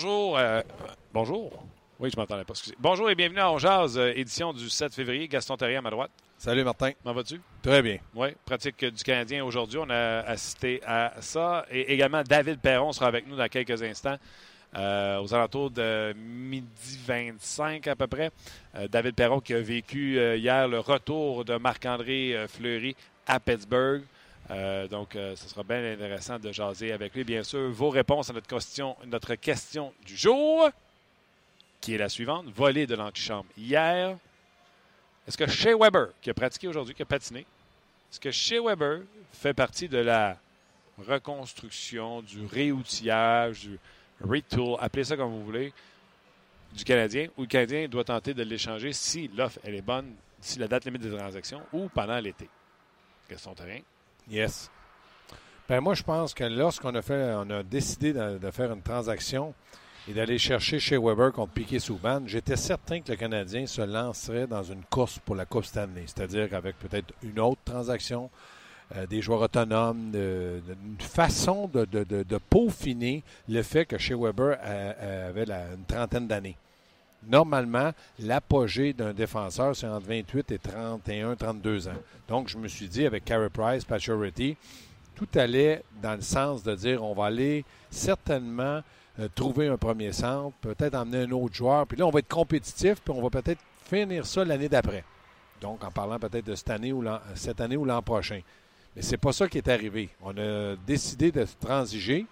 Bonjour. euh, bonjour. Oui, je m'entendais pas. Excusez. Bonjour et bienvenue à On Jazz, euh, édition du 7 février. Gaston Terrier à ma droite. Salut Martin. Comment vas-tu? Très bien. Oui, pratique du Canadien aujourd'hui. On a assisté à ça. Et également, David Perron sera avec nous dans quelques instants. euh, aux alentours de midi 25 à peu près. David Perron qui a vécu hier le retour de Marc-André Fleury à Pittsburgh. Euh, donc, euh, ce sera bien intéressant de jaser avec lui. Bien sûr, vos réponses à notre question, notre question du jour, qui est la suivante. Volée de l'antichambre hier. Est-ce que Shea Weber, qui a pratiqué aujourd'hui, qui a patiné, est-ce que Shea Weber fait partie de la reconstruction, du réoutillage, du retool, appelez ça comme vous voulez, du Canadien, ou le Canadien doit tenter de l'échanger si l'offre est bonne, si la date limite des transactions, ou pendant l'été? Question terrain. Yes. Ben moi, je pense que lorsqu'on a fait, on a décidé de, faire une transaction et d'aller chercher chez Weber contre Piquet Souban, j'étais certain que le Canadien se lancerait dans une course pour la Coupe Stanley, c'est-à-dire avec peut-être une autre transaction, euh, des joueurs autonomes, une façon de, de- de- de peaufiner le fait que chez Weber euh, euh, avait la- une trentaine d'années. Normalement, l'apogée d'un défenseur, c'est entre 28 et 31, 32 ans. Donc, je me suis dit, avec Carey Price, Pacioretty, tout allait dans le sens de dire on va aller certainement euh, trouver un premier centre, peut-être emmener un autre joueur, puis là, on va être compétitif, puis on va peut-être finir ça l'année d'après. Donc, en parlant peut-être de cette année ou cette année ou l'an prochain. Mais c'est pas ça qui est arrivé. On a décidé de transiger,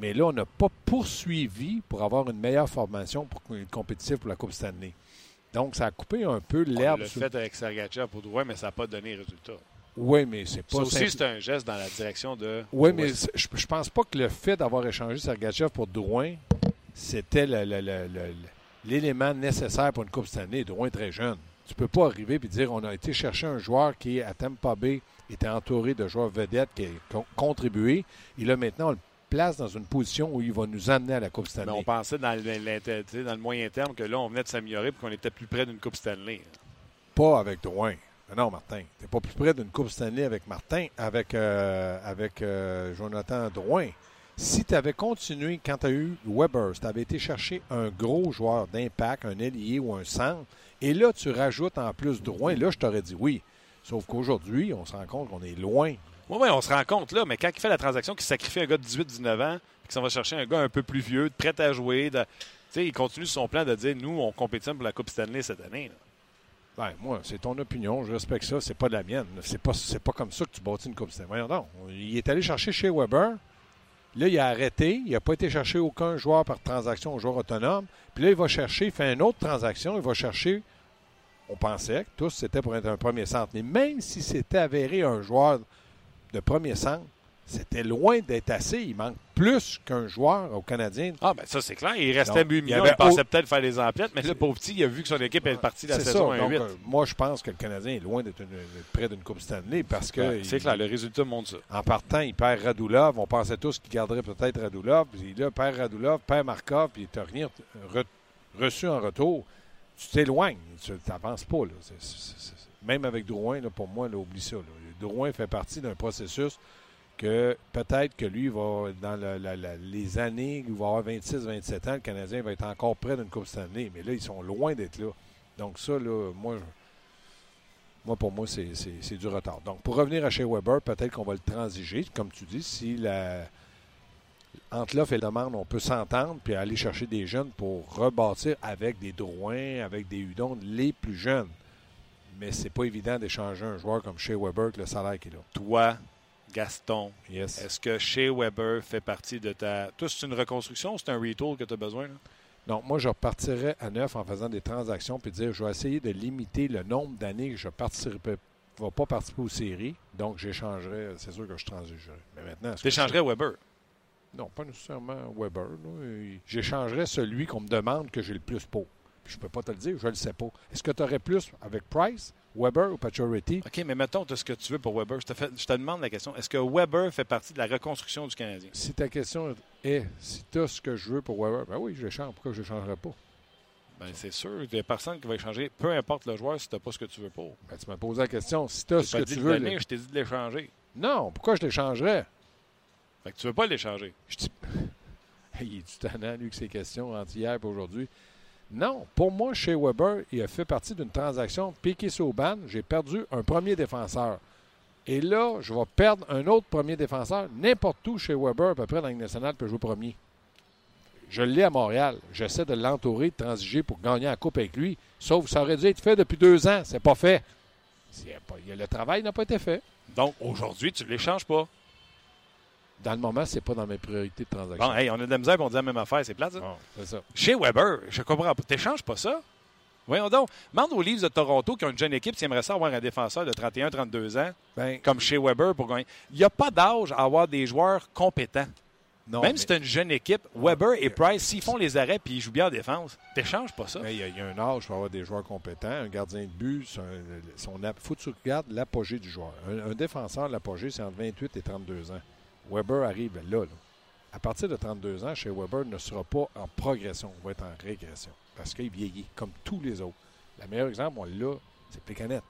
mais là, on n'a pas poursuivi pour avoir une meilleure formation pour être compétitif pour la Coupe Stanley. Donc, ça a coupé un peu On l'herbe. l'a sous- fait avec Sergachev pour Drouin, mais ça n'a pas donné résultat. Oui, mais c'est pas Ça aussi, c'est un geste dans la direction de. Oui, mais je, je pense pas que le fait d'avoir échangé Sergachev pour Drouin, c'était l'élément nécessaire pour une Coupe Stanley. Drouin est très jeune. Tu peux pas arriver et dire on a été chercher un joueur qui, à Tampa Bay, était entouré de joueurs vedettes qui ont contribué. Et là, maintenant, on le place dans une position où il va nous amener à la Coupe Mais Stanley. on pensait dans, le- dans moyen terme que là, on venait de s'améliorer et qu'on était plus près d'une Coupe Stanley. Pas avec Drouin. Mais Non, Martin. Tu n'es pas plus près d'une Coupe Stanley avec Martin, avec, euh, avec euh, Jonathan Drouin. Si tu avais continué quand tu as eu Weber, si tu avais été chercher un gros joueur d'impact, un ailier ou un centre, et là, tu rajoutes en plus Drouin, là, je t'aurais dit oui. Sauf qu'aujourd'hui, on se rend compte qu'on est loin. Oui, on se rend compte là, mais quand il fait la transaction, qu'il sacrifie un gars de 18-19 ans, puis qu'on va chercher un gars un peu plus vieux, prêt à jouer, de- il continue son plan de dire nous, on compétitionne pour la Coupe Stanley cette année. Ben, moi, c'est ton opinion, je respecte ça, c'est pas la mienne. C'est pas, pas comme ça que tu bâtis une Coupe Stanley. Voyons donc. Il est allé chercher chez Weber. Là, il a arrêté. Il n'a pas été chercher aucun joueur par transaction, un joueur autonome. Puis là, il va chercher, il fait une autre transaction. Il va chercher, on pensait que tous c'était pour être un premier centre. Mais même si c'était avéré un joueur de premier centre, c'était loin d'être assez. Il manque plus qu'un joueur au Canadien. Ah, ben ça, c'est clair. Il restait Donc, 8 il avait Il pensait peut-être faire les emplettes, mais là, pauvre petit, il a vu que son équipe est partie de la saison ça. Donc, 1-8. euh, moi, je pense que le Canadien est loin d'être près d'une Coupe Stanley parce que. Ouais, c'est il- clair, le résultat montre ça. En partant, il perd Radulov. On pensait tous qu'il garderait peut-être Radulov. Puis là, perd Radulov, perd Markov, puis n'as rien re- reçu en retour. Tu t'éloignes. Tu n'avances pas. Là. Même avec Drouin, là, pour moi, là, oublie ça. là. Drouin fait partie d'un processus que peut-être que lui va, dans les années où il va avoir 26-27 ans, le Canadien va être encore près d'une Coupe Stanley. Mais là, ils sont loin d'être là. Donc ça, là, moi, moi, pour moi, c'est- du retard. Donc, pour revenir à chez Weber, peut-être qu'on va le transiger, comme tu dis, si la, entre l'offre et la demande, on peut s'entendre puis aller chercher des jeunes pour rebâtir avec des Drouin, avec des Hudon, les plus jeunes. Mais c'est pas évident d'échanger un joueur comme chez Weber avec le salaire qu'il a. Toi, Gaston, Yes. est-ce que Shea Weber fait partie de ta. Toi, c'est une reconstruction ou c'est un retool que tu as besoin? là? Non, moi, je repartirais à neuf en faisant des transactions puis dire je vais essayer de limiter le nombre d'années que je ne vais pas participer aux séries. Donc, j'échangerais. C'est sûr que je transigerais. Mais maintenant. Tu échangerais Weber? Non, pas nécessairement Weber. J'échangerais celui qu'on me demande que j'ai le plus pour. Je peux pas te le dire, je ne le sais pas. Est-ce que tu aurais plus avec Price, Weber ou Pacioretty? OK, mais mettons, tu as ce que tu veux pour Weber. Je te, je te demande la question. Est-ce que Weber fait partie de la reconstruction du Canadien? Si ta question est si tu as ce que je veux pour Weber, ben oui, je l'échange. Pourquoi je ne l'échangerais pas? Ben, c'est sûr. Il n'y a personne qui va échanger, peu importe le joueur, si tu n'as pas ce que tu veux pour. Ben, tu m'as posé la question. Si tu as ce que tu veux. Donner, Je t'ai dit de l'échanger. Non, pourquoi je l'échangerais? Fait que tu veux pas l'échanger. Je dis... il est du tannant, lui, que ces questions entre hier et aujourd'hui. Non, pour moi, chez Weber, il a fait partie d'une transaction piqué Sauban. J'ai perdu un premier défenseur. Et là, je vais perdre un autre premier défenseur. N'importe où chez Weber, à peu près dans l'Union nationale, peut jouer premier. Je l'ai à Montréal. J'essaie de l'entourer, de transiger pour gagner la coupe avec lui. Sauf que ça aurait dû être fait depuis deux ans. C'est pas fait. Le travail n'a pas été fait. Donc, aujourd'hui, tu ne l'échanges pas. Dans le moment, c'est pas dans mes priorités de transaction. Bon, hey, on a de la misère on dit la même affaire. C'est plate, ça? c'est ça. Chez Weber, je comprends pas. T'échanges pas ça? Voyons donc. Mande aux Leafs de Toronto qui ont une jeune équipe qui aimerait ça avoir un défenseur de 31-32 ans, ben, comme chez Weber, pour gagner. Il n'y a pas d'âge à avoir des joueurs compétents. Non, Même si c'est une jeune équipe, Weber et Price, s'ils font les arrêts et ils jouent bien en défense, t'échanges pas ça. Il y, a un âge pour avoir des joueurs compétents. Un gardien de but, son, faut que tu regardes l'apogée du joueur. Un, un défenseur, l'apogée, c'est entre 28 et 32 ans. Weber arrive là, À partir de 32 ans, chez Weber ne sera pas en progression, on va être en régression. Parce qu'il vieillit, comme tous les autres. Le meilleur exemple, on l'a, c'est Pécanette.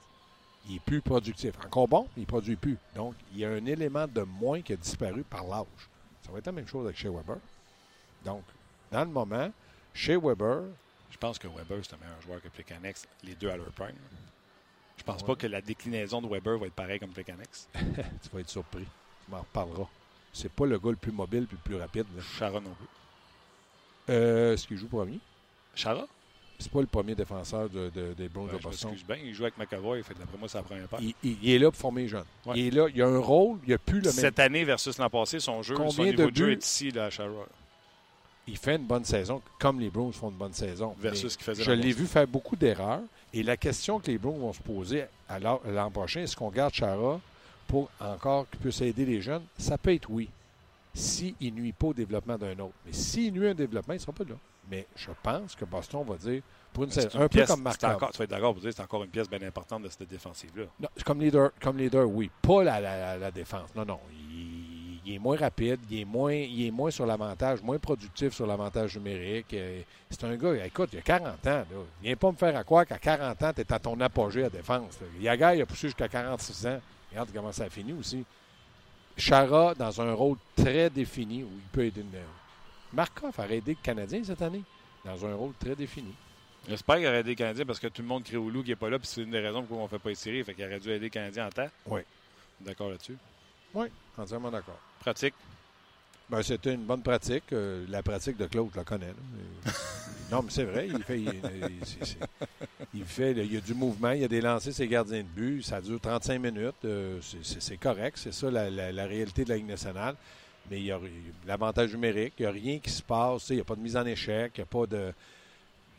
Il est plus productif. Encore bon, il ne produit plus. Donc, il y a un élément de moins qui a disparu par l'âge. Ça va être la même chose avec chez Weber. Donc, dans le moment, chez Weber. Je pense que Weber, c'est un meilleur joueur que Plecanex, les deux à leur prime. Je pense pas que la déclinaison de Weber va être pareille comme Plecanex. tu vas être surpris. Tu m'en reparleras. C'est pas le gars le plus mobile et le plus rapide. Chara non plus. Euh, Est-ce qu'il joue premier? Chara? C'est pas le premier défenseur de, des Browns de Boston. bien, il joue avec McAvoy, fait d'après moi, c'est la première part. Il, est là pour former les jeunes. Il est là, il a un rôle, il a plus le même. Cette année versus l'an passé, son jeu, son niveau de, jeu est ici, là, à Chara. Il fait une bonne saison, comme les Browns font une bonne saison. Versus ce qu'il faisait Je l'ai vu faire beaucoup d'erreurs. Et la question que les Browns vont se poser l'an prochain, est-ce qu'on garde Chara pour encore qu'il puisse aider les jeunes, ça peut être oui. S'il ne nuit pas au développement d'un autre. Mais s'il nuit un développement, il ne sera pas là. Mais je pense que Boston va dire, pour une saison, un peu comme Markov. Tu vas être d'accord pour dire que c'est encore une pièce bien importante de cette défensive-là. Comme leader, comme leader, oui. Pas la, la, défense. Non, non. Il, est moins rapide, il est moins, il est moins sur l'avantage, moins productif sur l'avantage numérique. Euh, c'est un gars, écoute, il a 40 ans. Là. Viens pas me faire à croire qu'à 40 ans, tu es à ton apogée à défense. Yaga, il a poussé jusqu'à 46 ans. Regarde comment ça a fini aussi. Chara, dans un rôle très défini, où il peut aider une. Markov a aidé le Canadien cette année, dans un rôle très défini. J'espère qu'il aurait aidé le Canadien parce que tout le monde crie au loup qui n'est pas là, puis c'est une des raisons pourquoi on ne fait pas les Fait qu'il aurait dû aider le Canadien en temps. Oui. D'accord là-dessus? Oui, entièrement d'accord. Pratique. Ben, c'était une bonne pratique. Euh, la pratique de Claude, je la connais. non, mais c'est vrai. Il fait, il, fait, il y a du mouvement, il a des lancers, c'est gardien de but. Ça dure 35 minutes. Euh, c'est correct. C'est ça la, réalité de la Ligue nationale. Mais il y a l'avantage numérique. Il n'y a rien qui se passe. Il n'y a pas de mise en échec. Il n'y a pas de.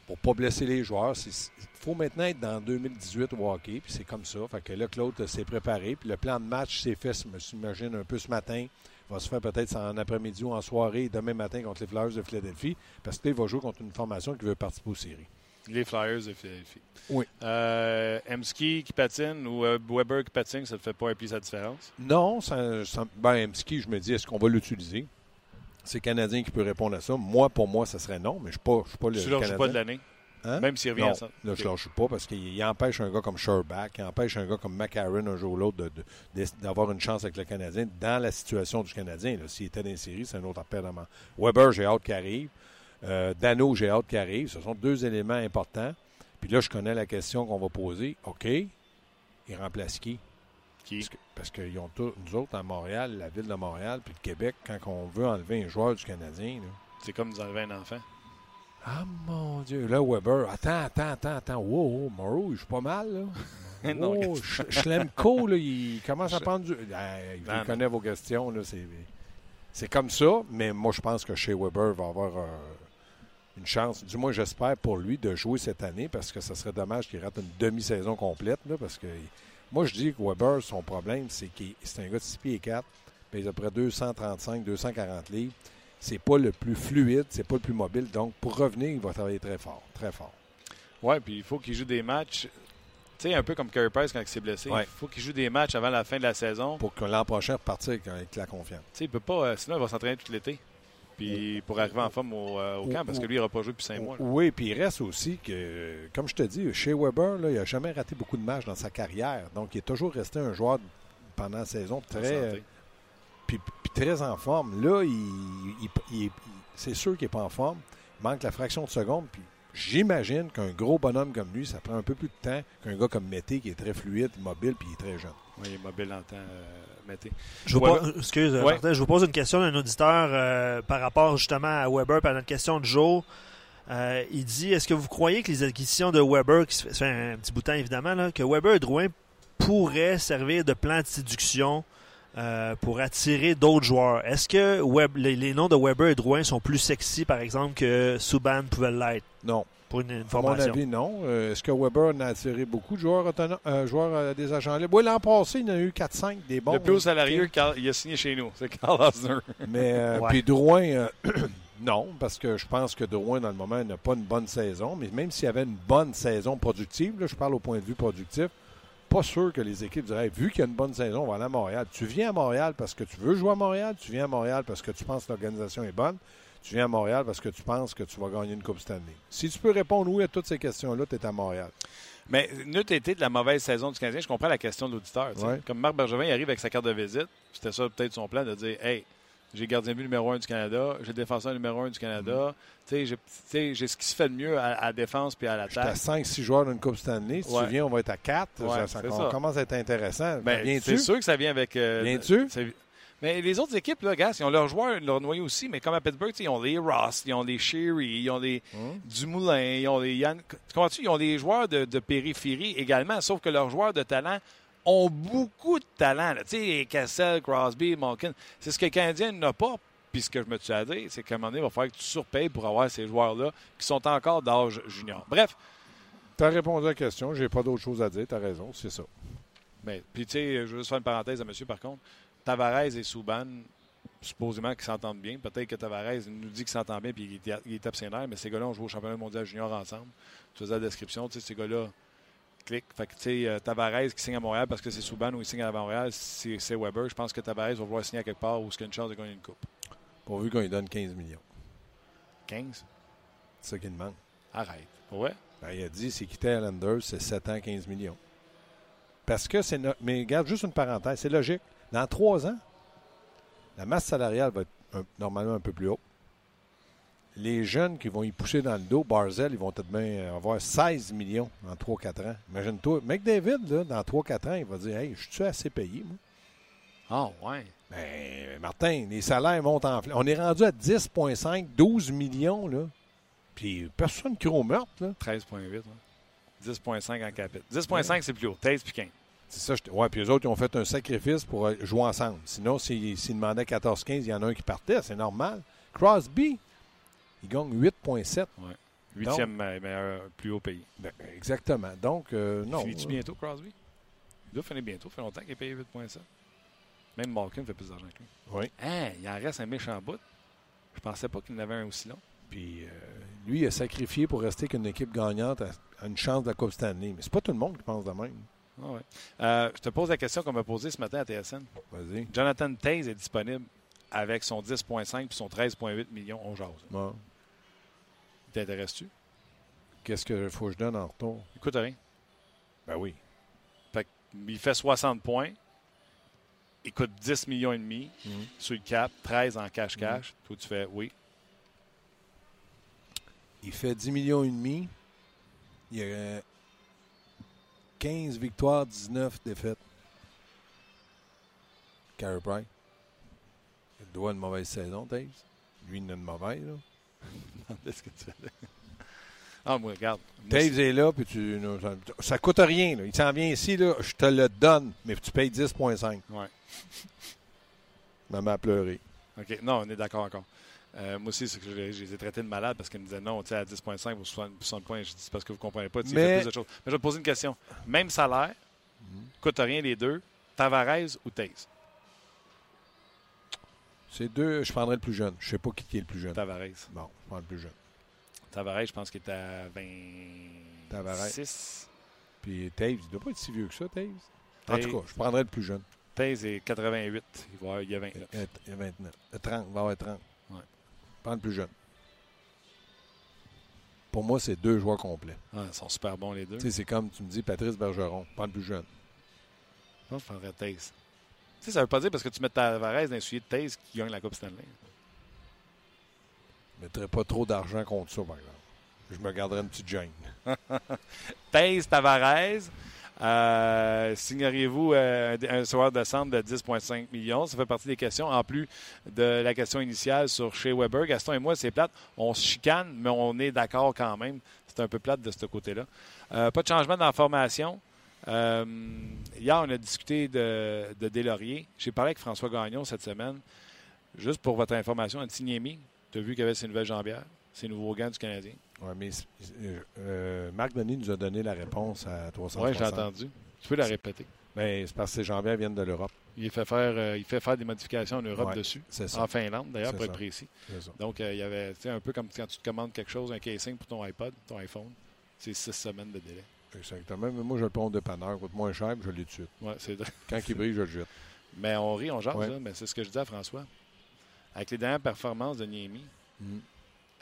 Pour ne pas blesser les joueurs. Il faut maintenant être dans 2018 au hockey. Puis c'est comme ça. Fait que là, Claude s'est préparé. Puis le plan de match s'est fait, je m'imagine, un peu ce matin va se faire peut-être en après-midi ou en soirée demain matin contre les Flyers de Philadelphie, parce qu'il va jouer contre une formation qui veut participer aux séries. Les Flyers de Philadelphie. Oui. Euh, Emski qui patine ou euh, Weber qui patine, ça ne fait pas un sa différence? Non. Ça, ben, Emski, je me dis, est-ce qu'on va l'utiliser? C'est Canadien qui peut répondre à ça. Moi, pour moi, ça serait non, mais je ne suis pas, le tu Canadien. pas de l'année? Hein? Même s'il revient non, à Là, je ne lâche pas parce qu'il empêche un gars comme Sherback, il empêche un gars comme McCarron un jour ou l'autre d'avoir une chance avec le Canadien dans la situation du Canadien. S'il était dans les séries, c'est un autre appel à Weber, j'ai hâte qu'il arrive. Euh, Dano, j'ai hâte qu'il arrive. Ce sont deux éléments importants. Puis là, je connais la question qu'on va poser. OK, il remplace qui? Qui? Parce, que, ont tous, nous autres, à Montréal, la ville de Montréal, puis le Québec, quand on veut enlever un joueur du Canadien. C'est comme nous enlever un enfant. Ah mon Dieu, là, Weber, attends, attends, attends, attends. Wow, Morrow, il joue pas mal, là. non, oh, Schlemko, là, il commence à prendre du. il connaît vos questions, là. C'est, c'est comme ça, mais moi, je pense que chez Weber va avoir. une chance, du moins j'espère pour lui, de jouer cette année parce que ça serait dommage qu'il rate une demi-saison complète. Là, parce que moi, je dis que Weber, son problème, c'est qu'il c'est un gars de 6 pieds et 4, pèse à peu près 235, 240 livres. C'est pas le plus fluide, c'est pas le plus mobile. Donc, pour revenir, il va travailler très fort, très fort. Oui, puis il faut qu'il joue des matchs. Tu sais, un peu comme Carey Price quand il s'est blessé. Ouais. Il faut qu'il joue des matchs avant la fin de la saison. Pour que l'an prochain repartir avec, la confiance. Tu sais, il peut pas. euh, sinon, il va s'entraîner tout l'été. Puis pour arriver en forme au, euh, au camp, parce que lui, il n'aura pas joué depuis cinq mois. là. Oui, puis il reste aussi que, comme je te dis, chez Weber, là, il n'a jamais raté beaucoup de matchs dans sa carrière. Donc, il est toujours resté un joueur pendant la saison très. Puis, puis très en forme. Là, il, il- il- il- c'est sûr qu'il n'est pas en forme. Il manque la fraction de seconde. Puis j'imagine qu'un gros bonhomme comme lui, ça prend un peu plus de temps qu'un gars comme Mété qui est très fluide, mobile, puis il est très jeune. Oui, il est mobile en temps, euh, Mété. Je vous, Ouais, pose- excuse, Ouais. Martin, je vous pose une question d'un auditeur euh, par rapport justement à Weber, par notre question de Joe. Euh, il dit Est-ce que vous croyez que les acquisitions de Weber, qui se fait, ça fait un petit bout de temps évidemment, là, que Weber et Drouin pourraient servir de plan de séduction euh, pour attirer d'autres joueurs Est-ce que Web- les, les noms de Weber et Drouin sont plus sexy, par exemple, que Subban pouvait l'être? Non. pour une, une À mon formation avis, non. Euh, Est-ce que Weber en a attiré beaucoup de joueurs, euh, joueurs euh, des agents libres? Oui, l'an passé, il y en a eu 4-5 des bons. le plus haut salarié, il a signé chez nous. C'est Carl Osner. Mais euh, Ouais. puis Drouin, euh, non, parce que je pense que Drouin, dans le moment, n'a pas une bonne saison. Mais même s'il y avait une bonne saison productive, là, je parle au point de vue productif, pas sûr que les équipes diraient, vu qu'il y a une bonne saison, on va aller à Montréal. Tu viens à Montréal parce que tu veux jouer à Montréal, tu viens à Montréal parce que tu penses que l'organisation est bonne, tu viens à Montréal parce que tu penses que tu vas gagner une Coupe Stanley. Si tu peux répondre oui à toutes ces questions-là, tu es à Montréal. Mais n'eût été de la mauvaise saison du Canadien, je comprends la question de l'auditeur. Ouais. Comme Marc Bergevin il arrive avec sa carte de visite, c'était ça peut-être son plan de dire Hey, j'ai gardien but numéro un du Canada, j'ai défenseur numéro un du Canada, tu sais, j'ai- tu ce qui se fait de mieux à, la défense puis à J'étais à l'attaque. 5-6 joueurs d'une Coupe Stanley. Si Ouais. tu viens, on va être à 4. Ouais, ça, commence à être intéressant. Ben, c'est sûr que ça vient avec. euh, Viens-tu? Mais les autres équipes, là, gars, ils ont leurs joueurs, leur noyau aussi, mais comme à Pittsburgh, tu ils ont les Ross, ils ont les Sherry, ils ont les Hum. Dumoulin, ils ont les Yann. Tu comprends-tu? Ils ont des joueurs de, de périphérie également, sauf que leurs joueurs de talent ont beaucoup de talent. Tu sais, Cassel, Crosby, Malkin. C'est ce que le Canadien n'a pas. Puis ce que je me suis à dire, c'est qu'à un moment donné, il va falloir que tu surpayes pour avoir ces joueurs-là qui sont encore d'âge junior. Bref, Tu as répondu à la question. J'ai pas d'autre chose à dire. Tu as raison. C'est ça. Mais, puis, tu sais, je veux juste faire une parenthèse à monsieur, par contre. Tavares et Souban, supposément qu'ils s'entendent bien. Peut-être que Tavares nous dit qu'il s'entend bien puis il est, abstinent, mais ces gars-là ont joué au championnat mondial junior ensemble. Tu faisais la description, tu sais, ces gars-là Fait que, tu sais, euh, Tavares qui signe à Montréal parce que c'est Souban ou il signe à Montréal, c'est c'est Weber. Je pense que Tavares va vouloir signer à quelque part où il y a une chance de gagner une coupe. Pourvu qu'on lui donne 15 millions. 15? C'est ça qu'il demande. Arrête. Ouais. Ben, il a dit c'est quitté à Landers, c'est 7 ans, 15 millions. Parce que c'est. no- Mais regarde, juste une parenthèse, c'est logique. Dans trois ans, la masse salariale va être un- normalement un peu plus haute. Les jeunes qui vont y pousser dans le dos, Barzell, ils vont de même avoir 16 millions en 3-4 ans. Imagine-toi. McDavid, là, dans 3-4 ans, il va dire Hey, je suis assez payé, moi. Ah, ouais. Ben, Martin, les salaires montent en flèche. On est rendu à 10,5, 12 millions, là. Puis personne qui au meurtre, là. 13,8. ouais. 10,5 en capite. 10,5, c'est plus haut. 13 puis 15. C'est ça. je Ouais, puis eux autres, ils ont fait un sacrifice pour euh, jouer ensemble. Sinon, s'ils s'ils demandaient 14-15, il y en a un qui partait, c'est normal. Crosby, il gagne 8,7. Huitième me- meilleur, plus haut pays. Ben, exactement. Donc, euh, non. Finis-tu euh, bientôt, Crosby? Il doit finir bientôt. Ça fait longtemps qu'il est payé 8,7. Même Malkin fait plus d'argent que lui. Oui. Hein, il en reste un méchant bout. Je pensais pas qu'il en avait un aussi long. Puis, euh, lui, il a sacrifié pour rester qu'une équipe gagnante a, une chance de la Coupe Stanley. Mais c'est pas tout le monde qui pense de même. Ah ouais. Euh, je te pose la question qu'on m'a posée ce matin à TSN. Vas-y. Jonathan Taze est disponible avec son 10,5 et son 13,8 millions. On jase. Bon. T'intéresses-tu? Qu'est-ce qu'il faut que je donne en retour? Écoute rien. Ben oui. Fait il fait 60 points. Il coûte 10 millions et demi Mhm. sur le cap, 13 en cash-cash. Toi, tu fais oui. Il fait 10 millions et demi. Il y a euh, 15 victoires, 19 défaites. Carey Price. Il doit une mauvaise saison, Dave. Lui, il a une mauvaise. Là. Qu'est-ce que tu fais là? Ah, moi, regarde. Dave est là, puis tu, ça, coûte rien. là. Il s'en vient ici, là, je te le donne, mais tu payes 10,5. Ouais. Maman a pleuré. OK. Non, on est d'accord encore. Euh, moi aussi, c'est que je, les- je les ai traités de malades parce qu'ils me disaient non, tu sais, à 10,5 ou 60, 60 points. Je dis c'est parce que vous ne comprenez pas. il Mais- fait plus de choses. Mais je vais te poser une question. Même salaire, coûte rien les deux, Tavares ou Taze? C'est deux, je prendrais le plus jeune. Je ne sais pas qui qui est le plus jeune. Tavares. Bon, je prends le plus jeune. Tavares, je pense qu'il est à 26. Tavares. Puis Taves, il ne doit pas être si vieux que ça, Taves. En Taves. tout cas, je prendrais le plus jeune. Taze est 88. Il va avoir- il y a 29. Il y a 29. Euh, 30, il va avoir 30. Ouais. Je prends le plus jeune. Pour moi, c'est deux joueurs complets. Ah, ils sont super bons les deux. Tu sais, c'est comme tu me dis Patrice Bergeron. Je prends le plus jeune. Moi, je prendrais Taze. Sais, ça veut pas dire parce que tu mets Tavares dans les souliers de Taze qui gagne la Coupe Stanley. Je ne mettrais pas trop d'argent contre ça, par exemple. Je me garderais une petite gêne. Taze Tavares. Euh, signeriez-vous euh, un soir de centre de 10,5 millions? Ça fait partie des questions. En plus de la question initiale sur chez Weber, Gaston et moi, c'est plate. On se chicane, mais on est d'accord quand même. C'est un peu plate de ce côté-là. Euh, pas de changement dans la formation. Euh, hier, on a discuté de, de Deslauriers. J'ai parlé avec François Gagnon cette semaine. Juste pour votre information, Antiniemi, tu as vu qu'il y avait ses nouvelles jambières, ses nouveaux gants du Canadien. Ouais, mais euh, euh, Marc Denis nous a donné la réponse à 360. Oui, j'ai entendu. Tu peux la répéter. Mais c'est parce que ces jambières viennent de l'Europe. Il fait faire, euh, il fait faire des modifications en Europe Ouais, dessus. C'est ça. En Finlande, d'ailleurs, pour être précis. Donc, euh, il y avait un peu comme quand tu te commandes quelque chose, un casing pour ton iPod, ton iPhone. C'est six semaines de délai. Exactement. Mais moi, je le prends au dépanneur. coûte moins cher, je l'ai tout de suite. Ouais, c'est vrai. Quand il brille, je le jette. Mais on rit, on jase, Ouais. là, mais c'est ce que je dis à François. Avec les dernières performances de Niemi,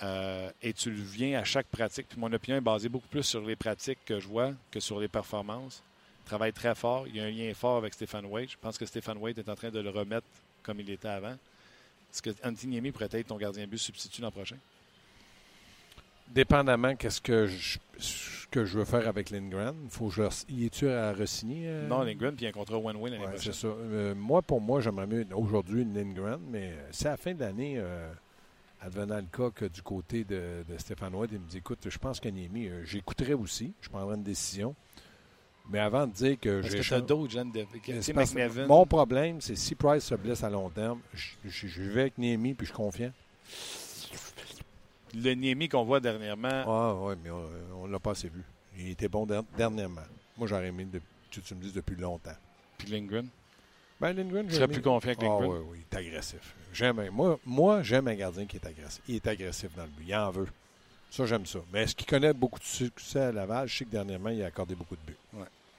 euh, et tu le viens à chaque pratique, puis mon opinion est basée beaucoup plus sur les pratiques que je vois que sur les performances. Il travaille très fort. Il y a un lien fort avec Stéphane Waite. Je pense que Stéphane Waite est en train de le remettre comme il était avant. Est-ce que Antiniemi pourrait être ton gardien but substitut l'an prochain? Dépendamment qu'est-ce que je, ce que je veux faire avec Lindgren, faut que je il est-tu à re-signer? euh? Non, Lindgren, puis un contrat one-way l'année Ouais, prochaine. c'est ça. Euh, moi, pour moi, j'aimerais mieux aujourd'hui une Lindgren, mais si à la fin de l'année, euh, advenant le cas que du côté de, de Stéphane White, il me dit écoute, je pense qu'Aniemi, euh, j'écouterai aussi, je prendrai une décision. Mais avant de dire que Parce j'ai que d'autres jeunes de. C'est parce que. Mon problème, c'est si Price se blesse à long terme, je, je- je vais avec Niemi puis je suis confiant. Le Niemi qu'on voit dernièrement. Ah oui, mais on ne l'a pas assez vu. Il était bon der- dernièrement. Moi, j'aurais aimé de- tu me dises depuis longtemps. Puis Lindgren? Ben, Lindgren, Tu serais plus confiant que Ah Lindgren. oui, oui, il est agressif. J'aime un- moi, moi j'aime un gardien qui est agressif. Il est agressif dans le but. Il en veut. Ça, j'aime ça. Mais est-ce qu'il connaît beaucoup de succès à Laval? Je sais que dernièrement, il a accordé beaucoup de buts.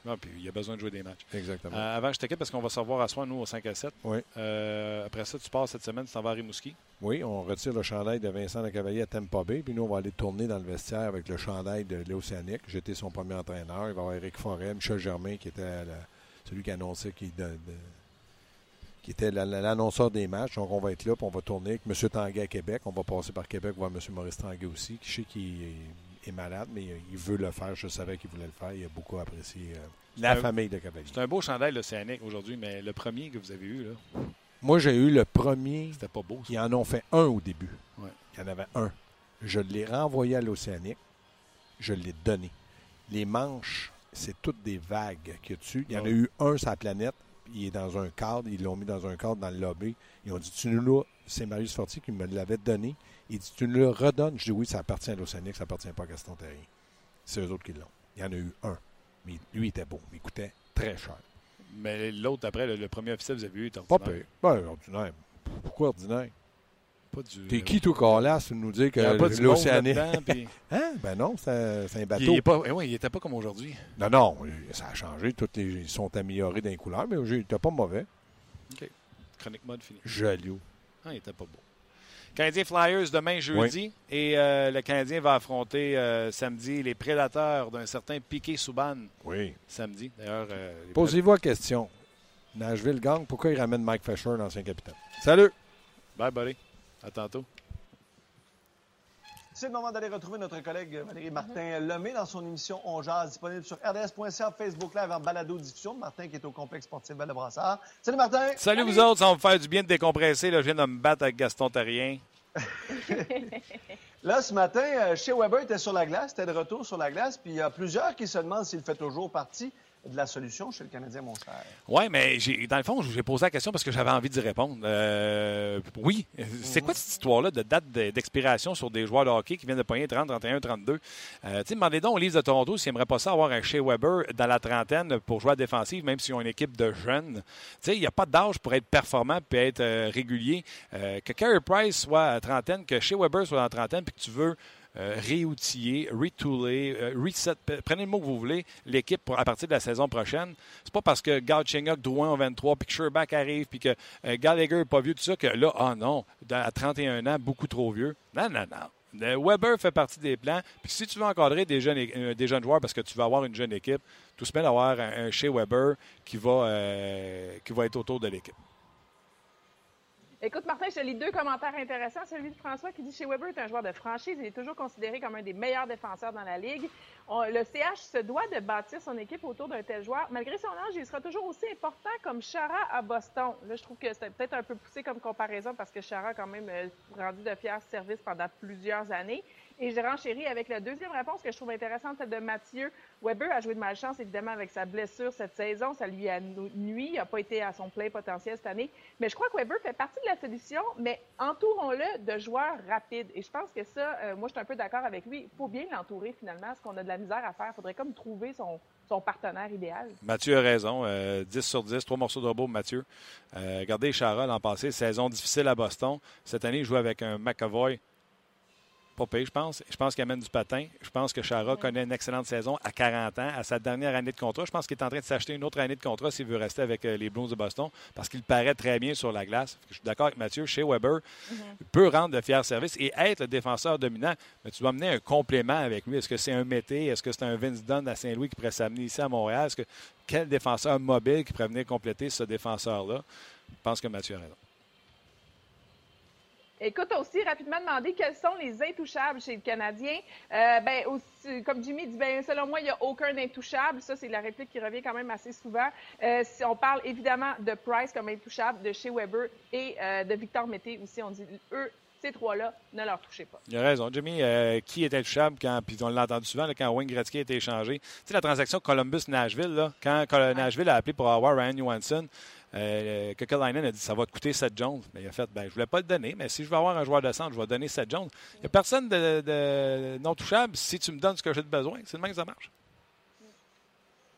Ah, puis il a besoin de jouer des matchs. Exactement. Euh, avant, je t'inquiète parce qu'on va se revoir à soir, nous, au 5 à 7. Oui. Euh, après ça, tu pars cette semaine, tu t'en vas à Rimouski. Oui, on retire le chandail de Vincent Lecavalier à Tampa Bay, puis nous, on va aller tourner dans le vestiaire avec le chandail de l'Océanique. J'étais son premier entraîneur. Il va y avoir Eric Forêt, Michel Germain, qui était la- celui qui annonçait qu'il de- de- qui était la- la- l'annonceur des matchs. Donc, on va être là, puis on va tourner avec M. Tanguay à Québec. On va passer par Québec voir M. Maurice Tanguay aussi, qui je sais qu'il est, est malade, mais il veut le faire. Je savais qu'il voulait le faire. Il a beaucoup apprécié euh, la un- famille de Cavalier. C'est un beau chandail l'Océanique aujourd'hui, mais le premier que vous avez eu, là, Moi, j'ai eu le premier c'était pas beau. ça. Ils en ont fait un au début. Ouais. Il y en avait un. Je l'ai renvoyé à l'Océanique. Je l'ai donné. Les manches, c'est toutes des vagues qu'il y a dessus. Il y en a eu un sur la planète. Il est dans un cadre. Ils l'ont mis dans un cadre dans le lobby. Ils ont dit Tu nous l'as. C'est Marius Fortier qui me l'avait donné. Il dit Tu nous le redonnes. Je dis Oui, ça appartient à l'Océanique. Ça appartient pas à Gaston Terrien. C'est eux autres qui l'ont. Il y en a eu un. Mais lui, il était beau. Il coûtait très cher. Mais l'autre, après, le, le premier officiel que vous avez eu, était Pas pire. Ben, ordinaire. Pourquoi ordinaire? Pas du. T'es qui, toi, Carlas, pour nous dire que pas l'Océanique. puis Hein? Ben non, c'est un, c'est un bateau. il est pas, eh ouais, il était pas comme aujourd'hui. Non, non, ça a changé. Toutes les, ils sont améliorés dans les couleurs, mais il n'était pas mauvais. Chronique mode fini. Jaloux. Ah, il était pas beau. Canadien Flyers demain jeudi. Et euh, le Canadien va affronter euh, samedi les prédateurs d'un certain Piqué Souban. Oui. Samedi. D'ailleurs, euh, Posez-vous la question. Nashville gang, pourquoi il ramène Mike Fisher, l'ancien capitaine? Salut! Bye, buddy. À tantôt. C'est le moment d'aller retrouver notre collègue Valérie Martin Lemay dans son émission On Jazz, disponible sur RDS.ca, Facebook Live en balado-diffusion. Martin qui est au complexe sportif Val de Brassard. Salut Martin! Salut, vous autres, ça va me faire du bien de décompresser. Là, je viens de me battre avec Gaston Tarien. Là, ce matin, euh, chez Weber était sur la glace, était de retour sur la glace, puis il y a plusieurs qui se demandent s'il fait toujours partie de la solution chez le Canadien, mon cher. Oui, mais dans le fond, j'ai posé la question parce que j'avais envie d'y répondre. Euh, oui. C'est quoi cette histoire-là de date d'expiration sur des joueurs de hockey qui viennent de pogner 30, 31, 32? Euh, demandez donc aux Leafs de Toronto s'ils n'aimeraient pas ça avoir un Shea Weber dans la trentaine pour jouer à défensive, même s'ils ont une équipe de jeunes. Il n'y a pas d'âge pour être performant et être euh, régulier. Euh, que Carey Price soit à trentaine, que Shea Weber soit dans la trentaine, puis que tu veux réoutiller, retooler, euh, reset, prenez le mot que vous voulez, l'équipe à partir de la saison prochaine. C'est pas parce que Galchenyuk, Drouin ont 23, puis que Sherbach arrive, puis que euh, Gallagher n'est pas vieux, tout ça, que là, ah non, à 31 ans, beaucoup trop vieux. Non, non, non. Weber fait partie des plans. Puis si tu veux encadrer des jeunes, des jeunes joueurs parce que tu veux avoir une jeune équipe, tout se met d'avoir un, un, chez Weber qui va, qui va être autour de l'équipe. Écoute, Martin, je te lis deux commentaires intéressants. Celui de François qui dit chez Weber est un joueur de franchise. Il est toujours considéré comme un des meilleurs défenseurs dans la Ligue. le CH se doit de bâtir son équipe autour d'un tel joueur. Malgré son âge, il sera toujours aussi important comme Chara à Boston. Là, je trouve que c'est peut-être un peu poussé comme comparaison parce que Chara a quand même euh, rendu de fiers services pendant plusieurs années. Et je renchéris avec la deuxième réponse que je trouve intéressante, celle de Mathieu. Weber a joué de malchance, évidemment, avec sa blessure cette saison. Ça lui a nuit. Il n'a pas été à son plein potentiel cette année. Mais je crois que Weber fait partie de la solution, mais entourons-le de joueurs rapides. Et je pense que ça, euh, moi, je suis un peu d'accord avec lui. Il faut bien l'entourer, finalement, parce qu'on a de la misère à faire. Il faudrait comme trouver son, son partenaire idéal. Mathieu a raison. 10 euh, sur 10, trois morceaux de robot, Mathieu. Euh, regardez Chara l'an passé, saison difficile à Boston. Cette année, il joue avec un McAvoy pas je pense. Je pense qu'il amène du patin. Je pense que Chara connaît une excellente saison à 40 ans, à sa dernière année de contrat. Je pense qu'il est en train de s'acheter une autre année de contrat s'il veut rester avec euh, les Blues de Boston parce qu'il paraît très bien sur la glace. Je suis d'accord avec Mathieu. Chez Weber, il mm-hmm. peut rendre de fiers services et être le défenseur dominant. Mais tu dois amener un complément avec lui. Est-ce que c'est un Mété? Est-ce que c'est un Vince Dunn à Saint-Louis qui pourrait s'amener ici à Montréal? Est-ce que quel défenseur mobile qui pourrait venir compléter ce défenseur-là? Je pense que Mathieu a raison. Écoute, aussi rapidement demander quels sont les intouchables chez le Canadien. Euh, ben, aussi, comme Jimmy dit, ben, selon moi, il n'y a aucun intouchable. Ça, c'est la réplique qui revient quand même assez souvent. Euh, si on parle évidemment de Price comme intouchable, de chez Weber et euh, de Victor Mété aussi, on dit eux, ces trois-là, ne leur touchez pas. Il a raison. Jimmy, qui est intouchable quand, puis on l'a entendu souvent, quand Wayne Gretzky a été échangé? Tu sais, la transaction Columbus-Nashville, quand Nashville a appelé pour avoir Ryan Johansson, euh, Kekalainen a dit ça va te coûter 7 Jones. Mais il a fait ben, je ne voulais pas le donner, mais si je veux avoir un joueur de centre, je vais donner 7 Jones. Il n'y a personne de, non touchable si tu me donnes ce que j'ai besoin. C'est le même que ça marche.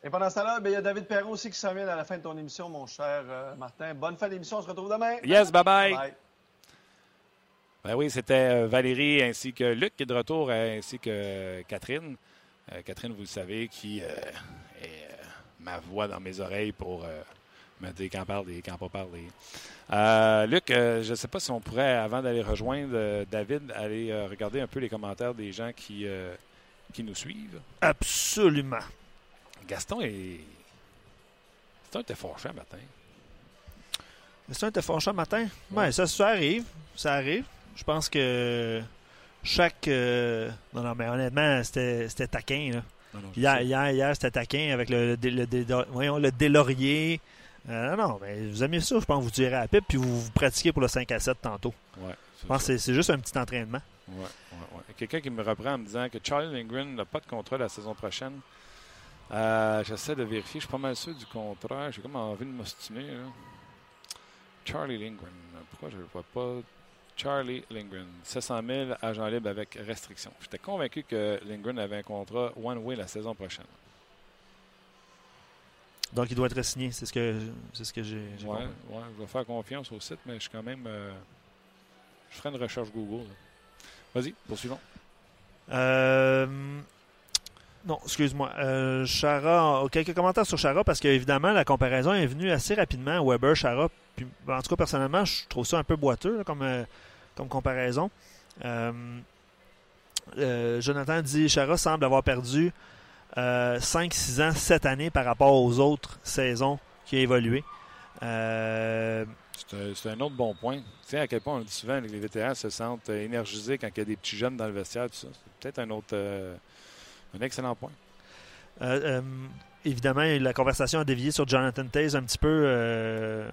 Et pendant ce temps-là, ben, il y a David Perron aussi qui s'en vient à la fin de ton émission, mon cher euh, Martin. Bonne fin d'émission. On se retrouve demain. Yes, bye bye. Ben oui, c'était euh, Valérie ainsi que Luc qui est de retour, ainsi que Catherine. Catherine, vous le savez, qui est ma voix dans mes oreilles pour mais des parler, quand pas parler. Euh, Luc, euh, je ne sais pas si on pourrait, avant d'aller rejoindre euh, David, aller regarder un peu les commentaires des gens qui, qui nous suivent. Absolument. Gaston est. Gaston était fâché un matin. Gaston était fâché un matin? Oui, ça, ça arrive. Ça arrive. Je pense que chaque. Non, non, mais honnêtement, c'était taquin. Là. hier, hier, hier c'était taquin avec le, le, le, voyons, le délorier. Euh, non, mais vous aimez ça, je pense que vous tirez à la pipe puis vous, vous pratiquez pour le 5 à 7 tantôt. Ouais, je pense que c'est juste un petit entraînement. Ouais, ouais. Quelqu'un qui me reprend en me disant que Charlie Lindgren n'a pas de contrat la saison prochaine. Euh, J'essaie de vérifier. Je suis pas mal sûr du contrat. J'ai comme envie de m'ostiner. Charlie Lindgren. Pourquoi je ne le vois pas? Charlie Lindgren. 700 000 agents libres avec restriction. J'étais convaincu que Lindgren avait un contrat one-way la saison prochaine. Donc, il doit être signé. C'est ce que, c'est ce que j'ai. Ouais, ouais, je vais faire confiance au site, mais je suis quand même. Euh, je ferai une recherche Google. Vas-y, poursuivons. Euh, non, excuse-moi. Euh, Chara, quelques commentaires sur Chara parce qu'évidemment, la comparaison est venue assez rapidement. Weber, Chara. Puis, en tout cas, personnellement, je trouve ça un peu boiteux comme, comme comparaison. Jonathan dit Chara semble avoir perdu 5-6 euh, ans cette année par rapport aux autres saisons qui ont évolué. Euh, c'est un, autre bon point. Tu sais à quel point on dit souvent que les vétérans se sentent énergisés quand il y a des petits jeunes dans le vestiaire. C'est peut-être un autre, euh, un excellent point. évidemment, la conversation a dévié sur Jonathan Taze un petit peu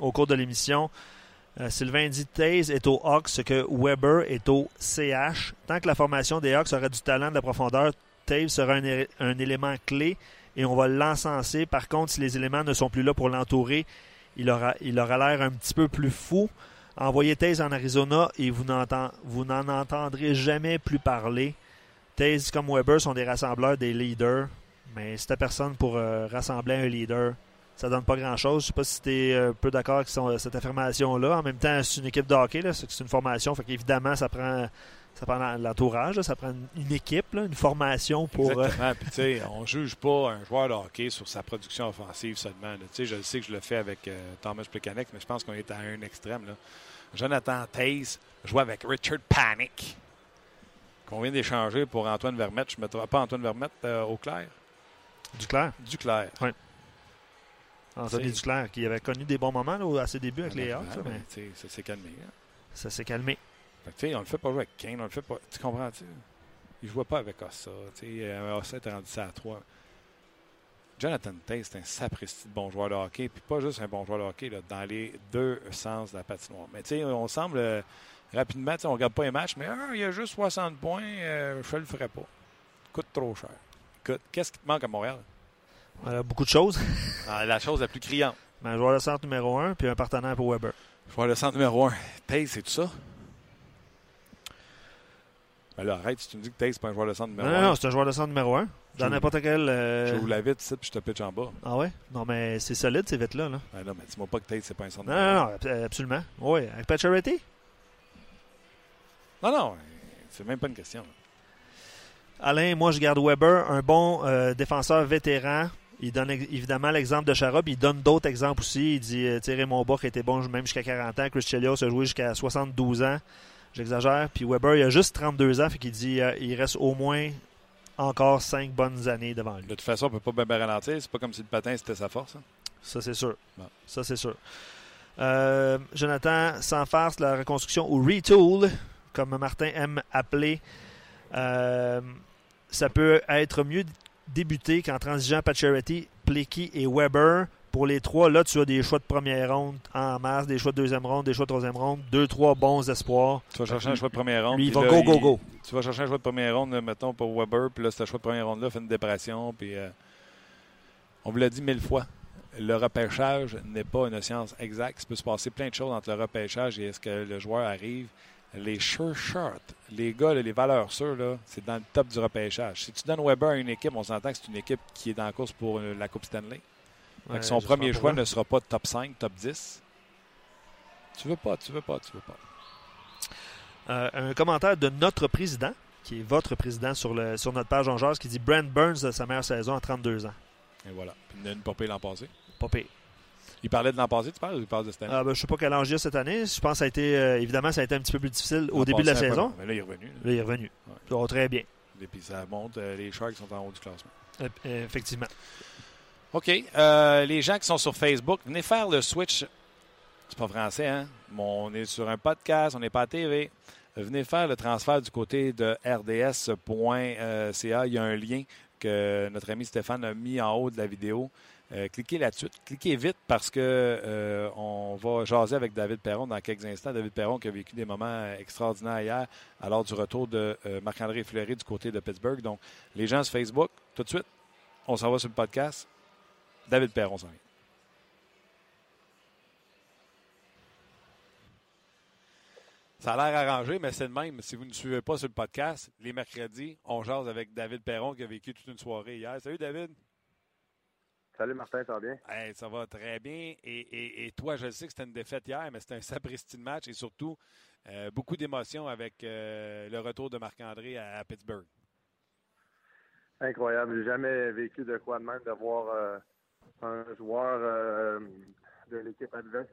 au cours de l'émission. Euh, Sylvain dit Taze est au Hawks ce que Weber est au CH. Tant que la formation des Hawks aurait du talent, de la profondeur, Sera un, élément clé et on va l'encenser. Par contre, si les éléments ne sont plus là pour l'entourer, il aura il aura l'air un petit peu plus fou. Envoyez Taze en Arizona et vous n'en entendrez jamais plus parler. Taze comme Weber sont des rassembleurs, des leaders. Mais si t'as personne pour euh, rassembler un leader, ça donne pas grand-chose. Je sais pas si tu es un peu d'accord avec cette affirmation-là. En même temps, c'est une équipe de hockey, c'est une formation. Fait ça prend, ça prend l'entourage, ça prend une, équipe, là, une formation pour... euh, Exactement. Puis, tu sais, on juge pas un joueur de hockey sur sa production offensive seulement. Tu sais, je sais que je le fais avec euh, Thomas Plekanec, mais je pense qu'on est à un extrême. Là. Jonathan Taze joue avec Richard Panic, qu'on vient d'échanger pour Antoine Vermette. Je ne mettrai pas Antoine Vermette euh, au clair? Duclair, Duclair. Anthony C'est- Duclair, qui avait connu des bons moments là, à ses débuts avec les Hawks, ben, mais ça s'est calmé. hein. ça s'est calmé. Fait que, tu sais, on le fait pas jouer avec Kane, on le fait pas. Tu comprends-tu? Il jouait pas avec Ossa. Tu sais, euh, Ossa était rendu ça à 3. Jonathan Tate, c'est un sapristi de bon joueur de hockey. Puis pas juste un bon joueur de hockey, là, dans les deux sens de la patinoire. Mais tu sais, on semble euh, rapidement, on regarde pas les matchs, mais ah, il y a juste 60 points, euh, je le ferai pas. Coûte trop cher. Écoute, qu'est-ce qui te manque à Montréal? Beaucoup de choses. Ah, la chose la plus criante. Un joueur de centre numéro un, puis un partenaire pour Weber. Joueur de centre numéro 1. Tate, c'est tout ça? Ben là, arrête, si tu me dis que Tate, c'est pas un joueur de centre numéro Non, 1. non, non, c'est un joueur de centre numéro un. Dans Je- n'importe quel... euh, Je vous la vite ici, puis je te pitch en bas. Ah ouais? Non, mais c'est solide, ces vêtements là Ben non, mais dis-moi pas que Tate, c'est pas un centre Non, numéro non, un. non, ab- absolument. Oui, avec Pacioretty? Non, non, c'est même pas une question. Alain, moi, je garde Weber, un bon euh, défenseur vétéran. Il donne évidemment l'exemple de Charab. Il donne d'autres exemples aussi. Il dit euh, Thierry Monbach était bon même jusqu'à 40 ans. Chris Chelios a joué jusqu'à 72 ans. J'exagère. Puis Weber, il a juste 32 ans. Fait qu'il dit euh, il reste au moins encore 5 bonnes années devant lui. De toute façon, on peut pas bien ralentir. C'est pas comme si le patin, c'était sa force. hein. Ça, c'est sûr. Bon. Ça, c'est sûr. Euh, Jonathan, sans farce, la reconstruction ou retool, comme Martin aime appeler, euh, ça peut être mieux débuté qu'en transigeant Pacioretty, Plecky et Weber. Pour les trois, là, tu as des choix de première ronde en masse, des choix de deuxième ronde, des choix de troisième ronde, deux, trois bons espoirs. Tu vas chercher un choix de première ronde. Lui, il va là, go, go, go. Tu vas chercher un choix de première ronde, mettons, pour Weber. Puis là, ce choix de première ronde-là fait une dépression. Puis euh, on vous l'a dit mille fois. Le repêchage n'est pas une science exacte. Il peut se passer plein de choses entre le repêchage et est-ce que le joueur arrive. Les sure shots, les gars, les valeurs sûres, là, c'est dans le top du repêchage. Si tu donnes Weber à une équipe, on s'entend que c'est une équipe qui est la course pour euh, la Coupe Stanley. Ouais, son premier choix ne sera pas top 5, top 10. Tu veux pas, tu veux pas, tu veux pas. Euh, un commentaire de notre président, qui est votre président sur, le, sur notre page en jazz, qui dit Brent Burns de sa meilleure saison à 32 ans. Et voilà. Puis une popée l'an passé. Il parlait de l'an passé, tu parles, ou il parle de cette année? Ah, ben, je sais pas quel âge il a cette année. Je pense que ça a été, euh, évidemment, ça a été un petit peu plus difficile au début de la saison. Mais là, il est revenu. là. Là, il est revenu. Ouais. Très bien, Et puis ça monte, euh, les Sharks sont en haut du classement. Euh, effectivement. OK. euh, les gens qui sont sur Facebook, venez faire le switch. C'est pas français, hein? On est sur un podcast, on n'est pas à TV. Venez faire le transfert du côté de rds.ca. Il y a un lien que notre ami Stéphane a mis en haut de la vidéo. Euh, cliquez là-dessus. Cliquez vite parce que euh, on va jaser avec David Perron dans quelques instants. David Perron qui a vécu des moments extraordinaires hier à l'heure du retour de euh, Marc-André Fleury du côté de Pittsburgh. Donc, les gens sur Facebook, tout de suite, on s'en va sur le podcast. David Perron s'en vient. Ça a l'air arrangé, mais c'est le même. Si vous ne suivez pas sur le podcast, les mercredis, on jase avec David Perron qui a vécu toute une soirée hier. Salut David. Salut Martin, ça va bien? Hey, ça va très bien. Et, et- et toi, je sais que c'était une défaite hier, mais c'était un sapristi de match et surtout euh, beaucoup d'émotions avec euh, le retour de Marc-André à, à Pittsburgh. Incroyable. J'ai jamais vécu de quoi de même de voir euh, un joueur euh, de l'équipe adverse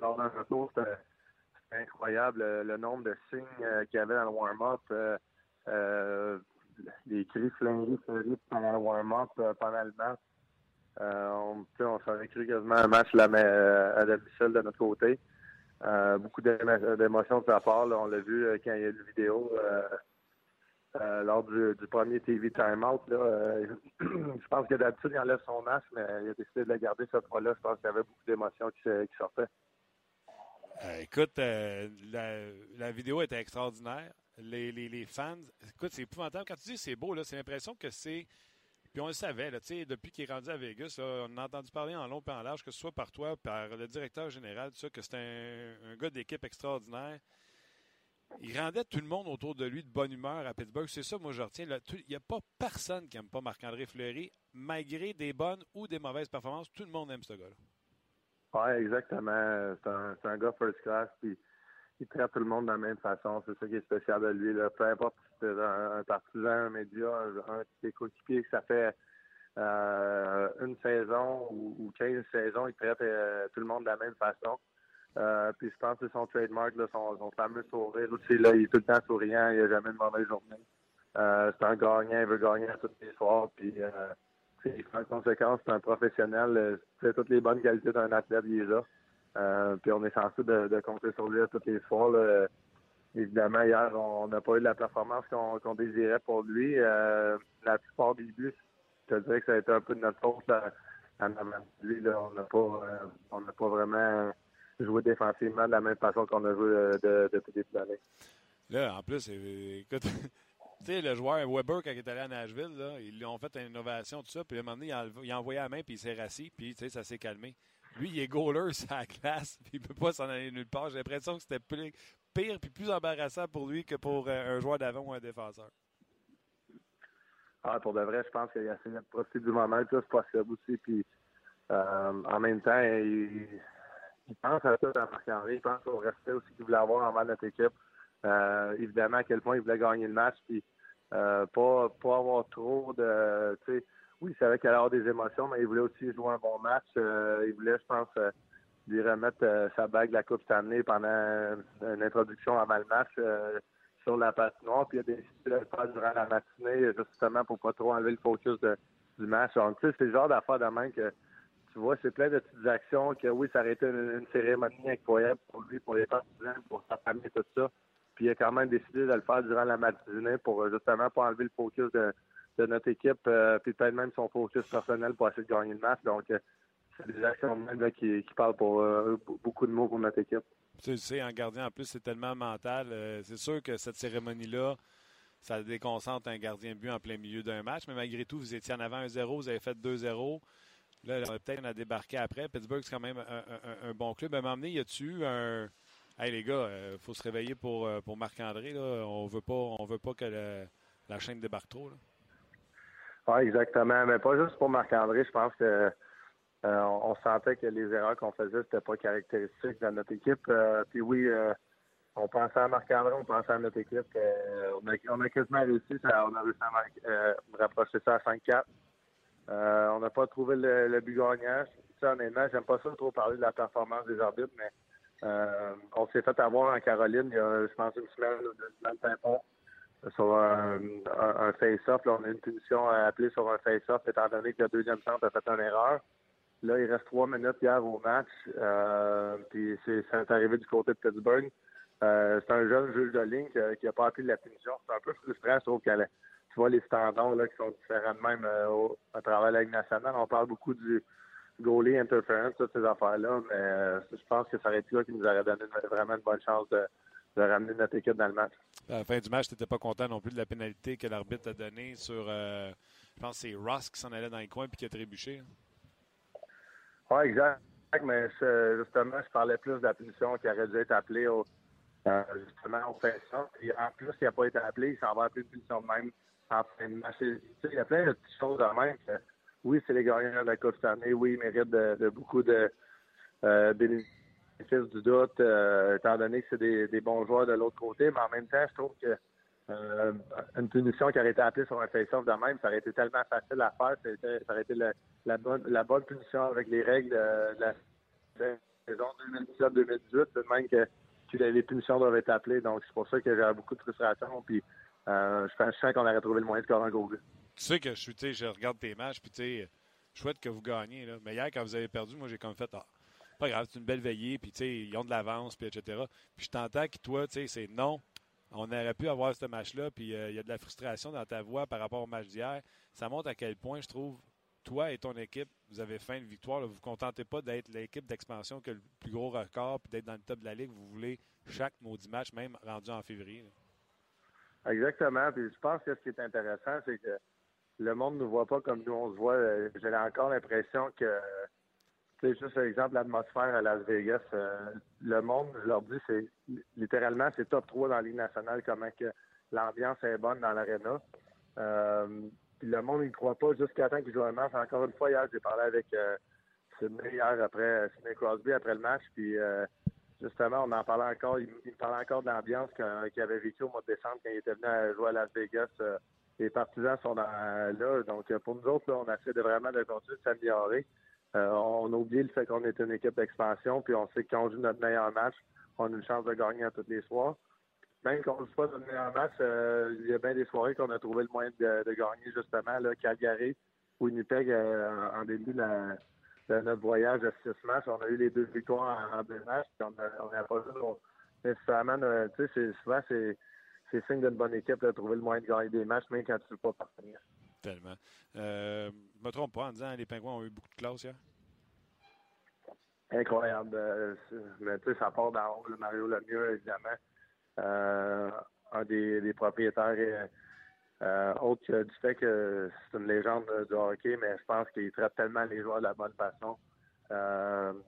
lors d'un retour. C'était incroyable le, le nombre de signes euh, qu'il y avait dans le warm-up. euh, euh, les cris flingués fleuri pendant le warm-up, euh, pendant le match. Euh, on on cru quasiment un match là, mais, euh, à de notre côté. Euh, beaucoup d'émo- d'émotions de sa part. On l'a vu euh, quand il y a eu la vidéo. Euh, lors du, premier TV timeout. Là, euh, je pense que d'habitude, il enlève son masque, mais il a décidé de le garder cette fois-là. Je pense qu'il y avait beaucoup d'émotions qui, sortaient. Euh, écoute, la, vidéo était extraordinaire. Les, fans, écoute, c'est épouvantable. Quand tu dis c'est beau, c'est l'impression que c'est. Puis on le savait, là, depuis qu'il est rendu à Vegas, on a entendu parler en long et en large, que ce soit par toi, par le directeur général, que c'est un, gars d'équipe extraordinaire. Il rendait tout le monde autour de lui de bonne humeur à Pittsburgh. C'est ça, moi, je retiens. Il n'y a pas personne qui n'aime pas Marc-André Fleury, malgré des bonnes ou des mauvaises performances. Tout le monde aime ce gars-là. Oui, exactement. C'est un, gars first class. Puis il traite tout le monde de la même façon. C'est ça qui est spécial de lui. Peu importe si c'est un, partisan, un média, un, de ses coéquipiers que ça fait euh, une saison ou, quinze saisons, il traite euh, tout le monde de la même façon. Euh, puis je pense que son trademark, son, fameux sourire aussi. Là, il est tout le temps souriant, il n'a jamais de mauvaise journée. Euh, c'est un gagnant, il veut gagner à tous les soirs. Puis euh, en conséquence, c'est un professionnel. C'est toutes les bonnes qualités d'un athlète, il est là. Euh, puis on est censé de, compter sur lui à tous les soirs. Évidemment, hier, on n'a pas eu la performance qu'on désirait pour lui. Euh, la plupart des buts, je te dirais que ça a été un peu de notre faute à, lui. On n'a pas, euh, on n'a pas vraiment joué défensivement de la même façon qu'on a joué de, depuis le début de l'année. Là, en plus, écoute, tu sais, le joueur Weber, quand il est allé à Nashville, là, ils lui ont fait une innovation, tout ça, puis à un moment donné, il a, il a envoyé la main, puis il s'est rassis, puis tu sais, ça s'est calmé. Lui, il est goaler sur la classe, puis il peut pas s'en aller nulle part. J'ai l'impression que c'était pire puis plus embarrassant pour lui que pour euh, un joueur d'avant ou un défenseur. Ah, pour de vrai, je pense qu'il a essayé de profiter du moment le plus possible aussi. Puis, euh, en même temps, il, pense à ça à Marc-Henri. Il pense au respect aussi qu'il voulait avoir envers notre équipe. Euh, évidemment, à quel point il voulait gagner le match. Puis, pas, pas avoir trop de oui, il savait qu'il allait avoir des émotions, mais il voulait aussi jouer un bon match. Euh, il voulait, je pense, euh, lui remettre euh, sa bague de la Coupe année pendant une introduction avant le match sur la patinoire. Puis il a décidé de le faire durant la matinée, justement pour pas trop enlever le focus du match. Donc, tu sais, c'est le genre d'affaire de même que tu vois, c'est plein de petites actions que oui, ça aurait été une, cérémonie incroyable pour lui, pour les partisans, pour sa famille, tout ça. Puis il a quand même décidé de le faire durant la matinée pour justement pas enlever le focus de notre équipe, euh, puis peut-être même son focus personnel pour essayer de gagner le match. Donc, euh, c'est des actions même qui, qui, parlent pour euh, beaucoup de mots pour notre équipe. Tu sais, en gardien, en plus, c'est tellement mental. c'est sûr que cette cérémonie-là, ça déconcentre un gardien but en plein milieu d'un match, mais malgré tout, vous étiez en avant 1-0, vous avez fait 2-0. Là, peut-être on a débarqué après. Pittsburgh, c'est quand même un, bon club. À donné, y a-tu un. Hey les gars, il faut se réveiller pour, pour Marc-André. On veut pas on veut pas que la chaîne débarque trop. Oui, exactement. Mais pas juste pour Marc-André. Je pense que euh, on, sentait que les erreurs qu'on faisait, c'était pas caractéristique de notre équipe. Euh, puis oui, euh, on pensait à Marc-André, on pensait à notre équipe. on, a, quasiment réussi. On a réussi à rapprocher ça à 5-4. On n'a pas trouvé le, le but gagnant. Ça, honnêtement, j'aime pas ça trop parler de la performance des arbitres, mais on s'est fait avoir en Caroline il y a, je pense, une semaine ou deux semaines, sur un, face-off. on a une punition à appeler sur un face-off, étant donné que le deuxième centre a fait une erreur. Là, il reste trois minutes hier au match. Euh, puis c'est, c'est arrivé du côté de Pittsburgh. Euh, c'est un jeune juge de ligne qui n'a pas appelé la punition. C'est un peu frustrant, sauf que tu vois les standards là, qui sont différents de même euh, à travers la Ligue nationale. On parle beaucoup du goalie interference, toutes ces affaires-là, mais euh, je pense que ça aurait été là qui nous aurait donné vraiment une bonne chance de, de ramener notre équipe dans le match. À la fin du match, tu n'étais pas content non plus de la pénalité que l'arbitre a donnée sur, euh, je pense c'est Ross qui s'en allait dans les coins et qui a trébuché. Oui, exact. Mais justement, je parlais plus de la punition qui aurait dû être appelée au, euh, justement au face-off. En plus, il n'a pas été appelé, il s'en va appeler une punition de même en. Il y a plein de petites choses de même que, oui, c'est les gagnants de la Coupe année, oui, ils méritent de, beaucoup de euh, bénéfices du doute, euh, étant donné que c'est des, bons joueurs de l'autre côté. Mais en même temps, je trouve que euh, une punition qui aurait été appelée sur un face-off de même, ça aurait été tellement facile à faire. Ça, aurait été la, bonne, punition avec les règles de, la saison 2017-2018. C'est de même que, les punitions doivent être appelées. Donc, c'est pour ça que j'ai beaucoup de frustration. Euh, je pense qu'on aurait trouvé le moyen de scorer un goal. Tu sais que je je regarde tes matchs, puis tu sais, souhaite que vous gagniez. Là. Mais hier, quand vous avez perdu, moi, j'ai comme fait, ah, pas grave, c'est une belle veillée, puis tu sais, ils ont de l'avance, puis etc. Puis je t'entends que toi, tu sais, c'est non. On aurait pu avoir ce match-là, puis euh, il y a de la frustration dans ta voix par rapport au match d'hier. Ça montre à quel point, je trouve, toi et ton équipe, vous avez faim de victoire. Vous ne vous contentez pas d'être l'équipe d'expansion qui a le plus gros record puis d'être dans le top de la ligue. Vous voulez chaque maudit match, même rendu en février. Exactement. Puis je pense que ce qui est intéressant, c'est que le monde ne nous voit pas comme nous on se voit. J'ai encore l'impression que c'est juste exemple l'atmosphère à Las Vegas. Euh, le monde, je leur dis, c'est littéralement c'est top 3 dans la Ligue nationale, comment que l'ambiance est bonne dans l'aréna. Euh, puis le monde, il ne croit pas jusqu'à temps qu'il joue un match. Encore une fois, hier, j'ai parlé avec euh, Sidney hier après Sidney Crosby après le match. Puis euh, justement, on en parlait encore. Il, il parlait encore de l'ambiance qu'il avait vécu au mois de décembre quand il était venu jouer à Las Vegas. les partisans sont là. Donc pour nous autres, là, on essaie de vraiment de continuer de s'améliorer. Euh, on a oublié le fait qu'on est une équipe d'expansion, puis on sait que quand on joue notre meilleur match, on a une chance de gagner à tous les soirs. Même quand on ne joue pas notre meilleur match, euh, il y a bien des soirées qu'on a trouvé le moyen de, gagner, justement, Calgary, Winnipeg, euh, en début de, notre voyage de six matchs. On a eu les deux victoires en, deux matchs, puis on n'a pas vu nécessairement, tu sais, souvent, c'est c'est signe d'une bonne équipe de trouver le moyen de gagner des matchs, même quand tu ne veux pas parvenir. Tellement. Euh, je me trompe pas en disant les Pingouins ont eu beaucoup de classe hier? Incroyable. Euh, mais tu sais, ça part d'en haut. Mario Lemieux, évidemment. Euh, un des, propriétaires euh, autre du fait que c'est une légende du hockey, mais je pense qu'il traite tellement les joueurs de la bonne façon.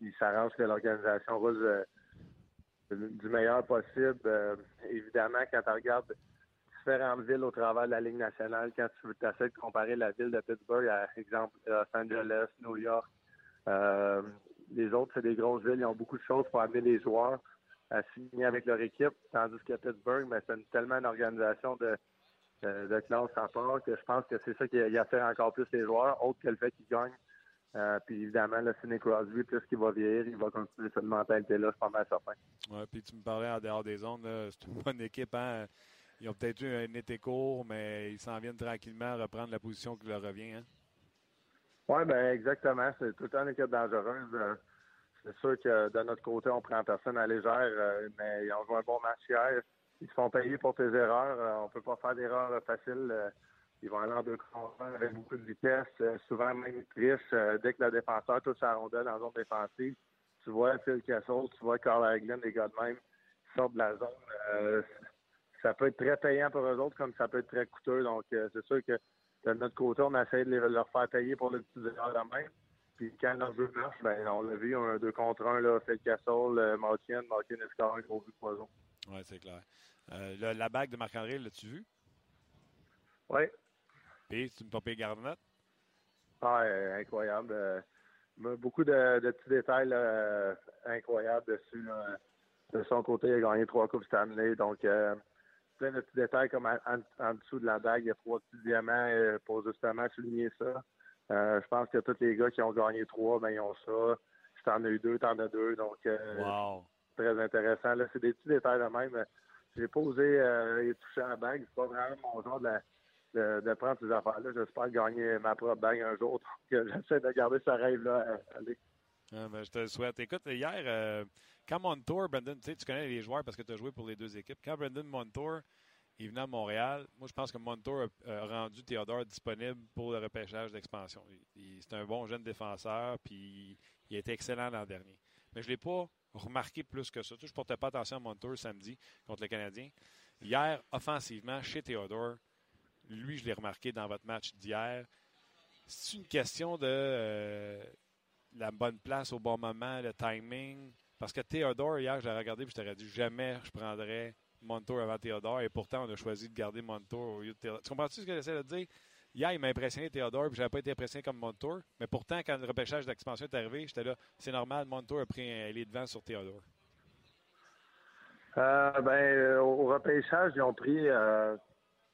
il s'arrange que l'organisation roule du meilleur possible. évidemment, quand tu regardes différentes villes au travers de la Ligue nationale. Quand tu essaies de comparer la ville de Pittsburgh à, exemple, Los Angeles, New York, euh, les autres, c'est des grosses villes. Ils ont beaucoup de choses pour amener les joueurs à signer avec leur équipe. Tandis que Pittsburgh, mais ben, c'est tellement une organisation de, de, classe à part que je pense que c'est ça qui a fait encore plus les joueurs, autre que le fait qu'ils gagnent. Euh, puis évidemment, le Sidney Crosby, plus qu'il va vieillir, il va continuer cette mentalité-là, je pas mal certain. Oui, puis tu me parlais en dehors des zones, c'est une bonne équipe, hein? Ils ont peut-être eu un été court, mais ils s'en viennent tranquillement reprendre la position qui leur revient. Hein? Oui, ben exactement. C'est tout le temps une équipe dangereuse. Euh, c'est sûr que de notre côté, on prend personne à légère, euh, mais ils ont joué un bon match hier. Ils se font payer pour tes erreurs. Euh, on peut pas faire d'erreurs faciles. ils vont aller en deux contre avec beaucoup de vitesse. souvent même triche. dès que le défenseur touche la rondelle dans la zone défensive, tu vois Phil Kessel, tu vois Carl Hagelin, des gars de même, qui sortent de la zone ça peut être très payant pour eux autres comme ça peut être très coûteux. Donc, euh, c'est sûr que de notre côté, on essaie de leur faire payer pour les petits erreurs de même. Puis quand leur jeu marche, ben, on l'a vu, un deux contre un, là, fait Castle, euh, Martin Escar, un gros but poison. Oui, c'est clair. Euh, la bague de Marc-André, l'as-tu vu? Oui. Puis, tu me popais Garnett? Ah, incroyable. beaucoup de, petits détails incroyables dessus. De son côté, il a gagné trois Coupes Stanley. Donc, plein de petits détails comme en, dessous de la bague, il y a trois petits diamants euh, pour justement souligner ça. Euh, je pense que tous les gars qui ont gagné trois, ben ils ont ça. Si t'en as eu deux, t'en as deux. Donc euh, wow. Très intéressant. Là, c'est des petits détails de même. J'ai pas osé euh, toucher à la bague. C'est pas vraiment mon genre de, de, prendre ces affaires-là. J'espère gagner ma propre bague un jour. Donc j'essaie de garder ce rêve-là. Ah, ben, je te le souhaite. Écoute, hier, quand Montour, Brendan, tu connais les joueurs parce que tu as joué pour les deux équipes. Quand Brendan Montour est venu à Montréal, moi, je pense que Montour a, rendu Théodore disponible pour le repêchage d'expansion. C'est un bon jeune défenseur, puis il a été excellent l'an dernier. Mais je ne l'ai pas remarqué plus que ça. je ne portais pas attention à Montour samedi contre le Canadien. Hier, offensivement, chez Théodore, lui, je l'ai remarqué dans votre match d'hier. C'est une question de euh, la bonne place au bon moment, le timing. Parce que Théodore, hier, j'ai regardé et je t'aurais dit jamais je prendrais Montour avant Théodore. Et pourtant, on a choisi de garder Montour au lieu de Théodore. Tu comprends-tu ce que j'essaie de dire? Hier, il m'a impressionné Théodore, puis j'avais pas été impressionné comme Montour. Mais pourtant, quand le repêchage d'expansion est arrivé, j'étais là, c'est normal, Montour a pris un de devant sur Théodore. Euh, ben, euh, au repêchage, ils ont pris euh,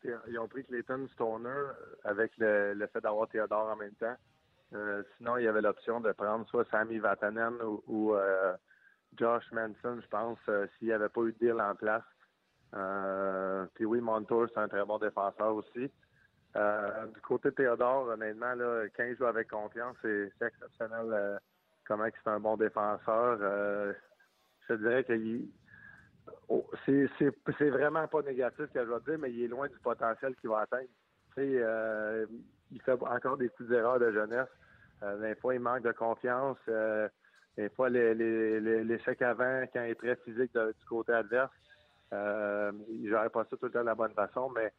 ils ont pris Clayton Stoner avec le, fait d'avoir Théodore en même temps. sinon, il y avait l'option de prendre soit Sammy Vatanen ou, Josh Manson, je pense, s'il n'y avait pas eu de deal en place. Puis oui, Montour, c'est un très bon défenseur aussi. Euh, du côté de Théodore, honnêtement, quand il joue avec confiance, c'est exceptionnel comment c'est un bon défenseur. je dirais que oh, c'est vraiment pas négatif ce que je vais dire, mais il est loin du potentiel qu'il va atteindre. il il fait encore des petites erreurs de jeunesse. des fois, il manque de confiance. des fois, l'échec avant, quand il est très physique du côté adverse, il n'aurait pas ça tout le temps de la bonne façon, mais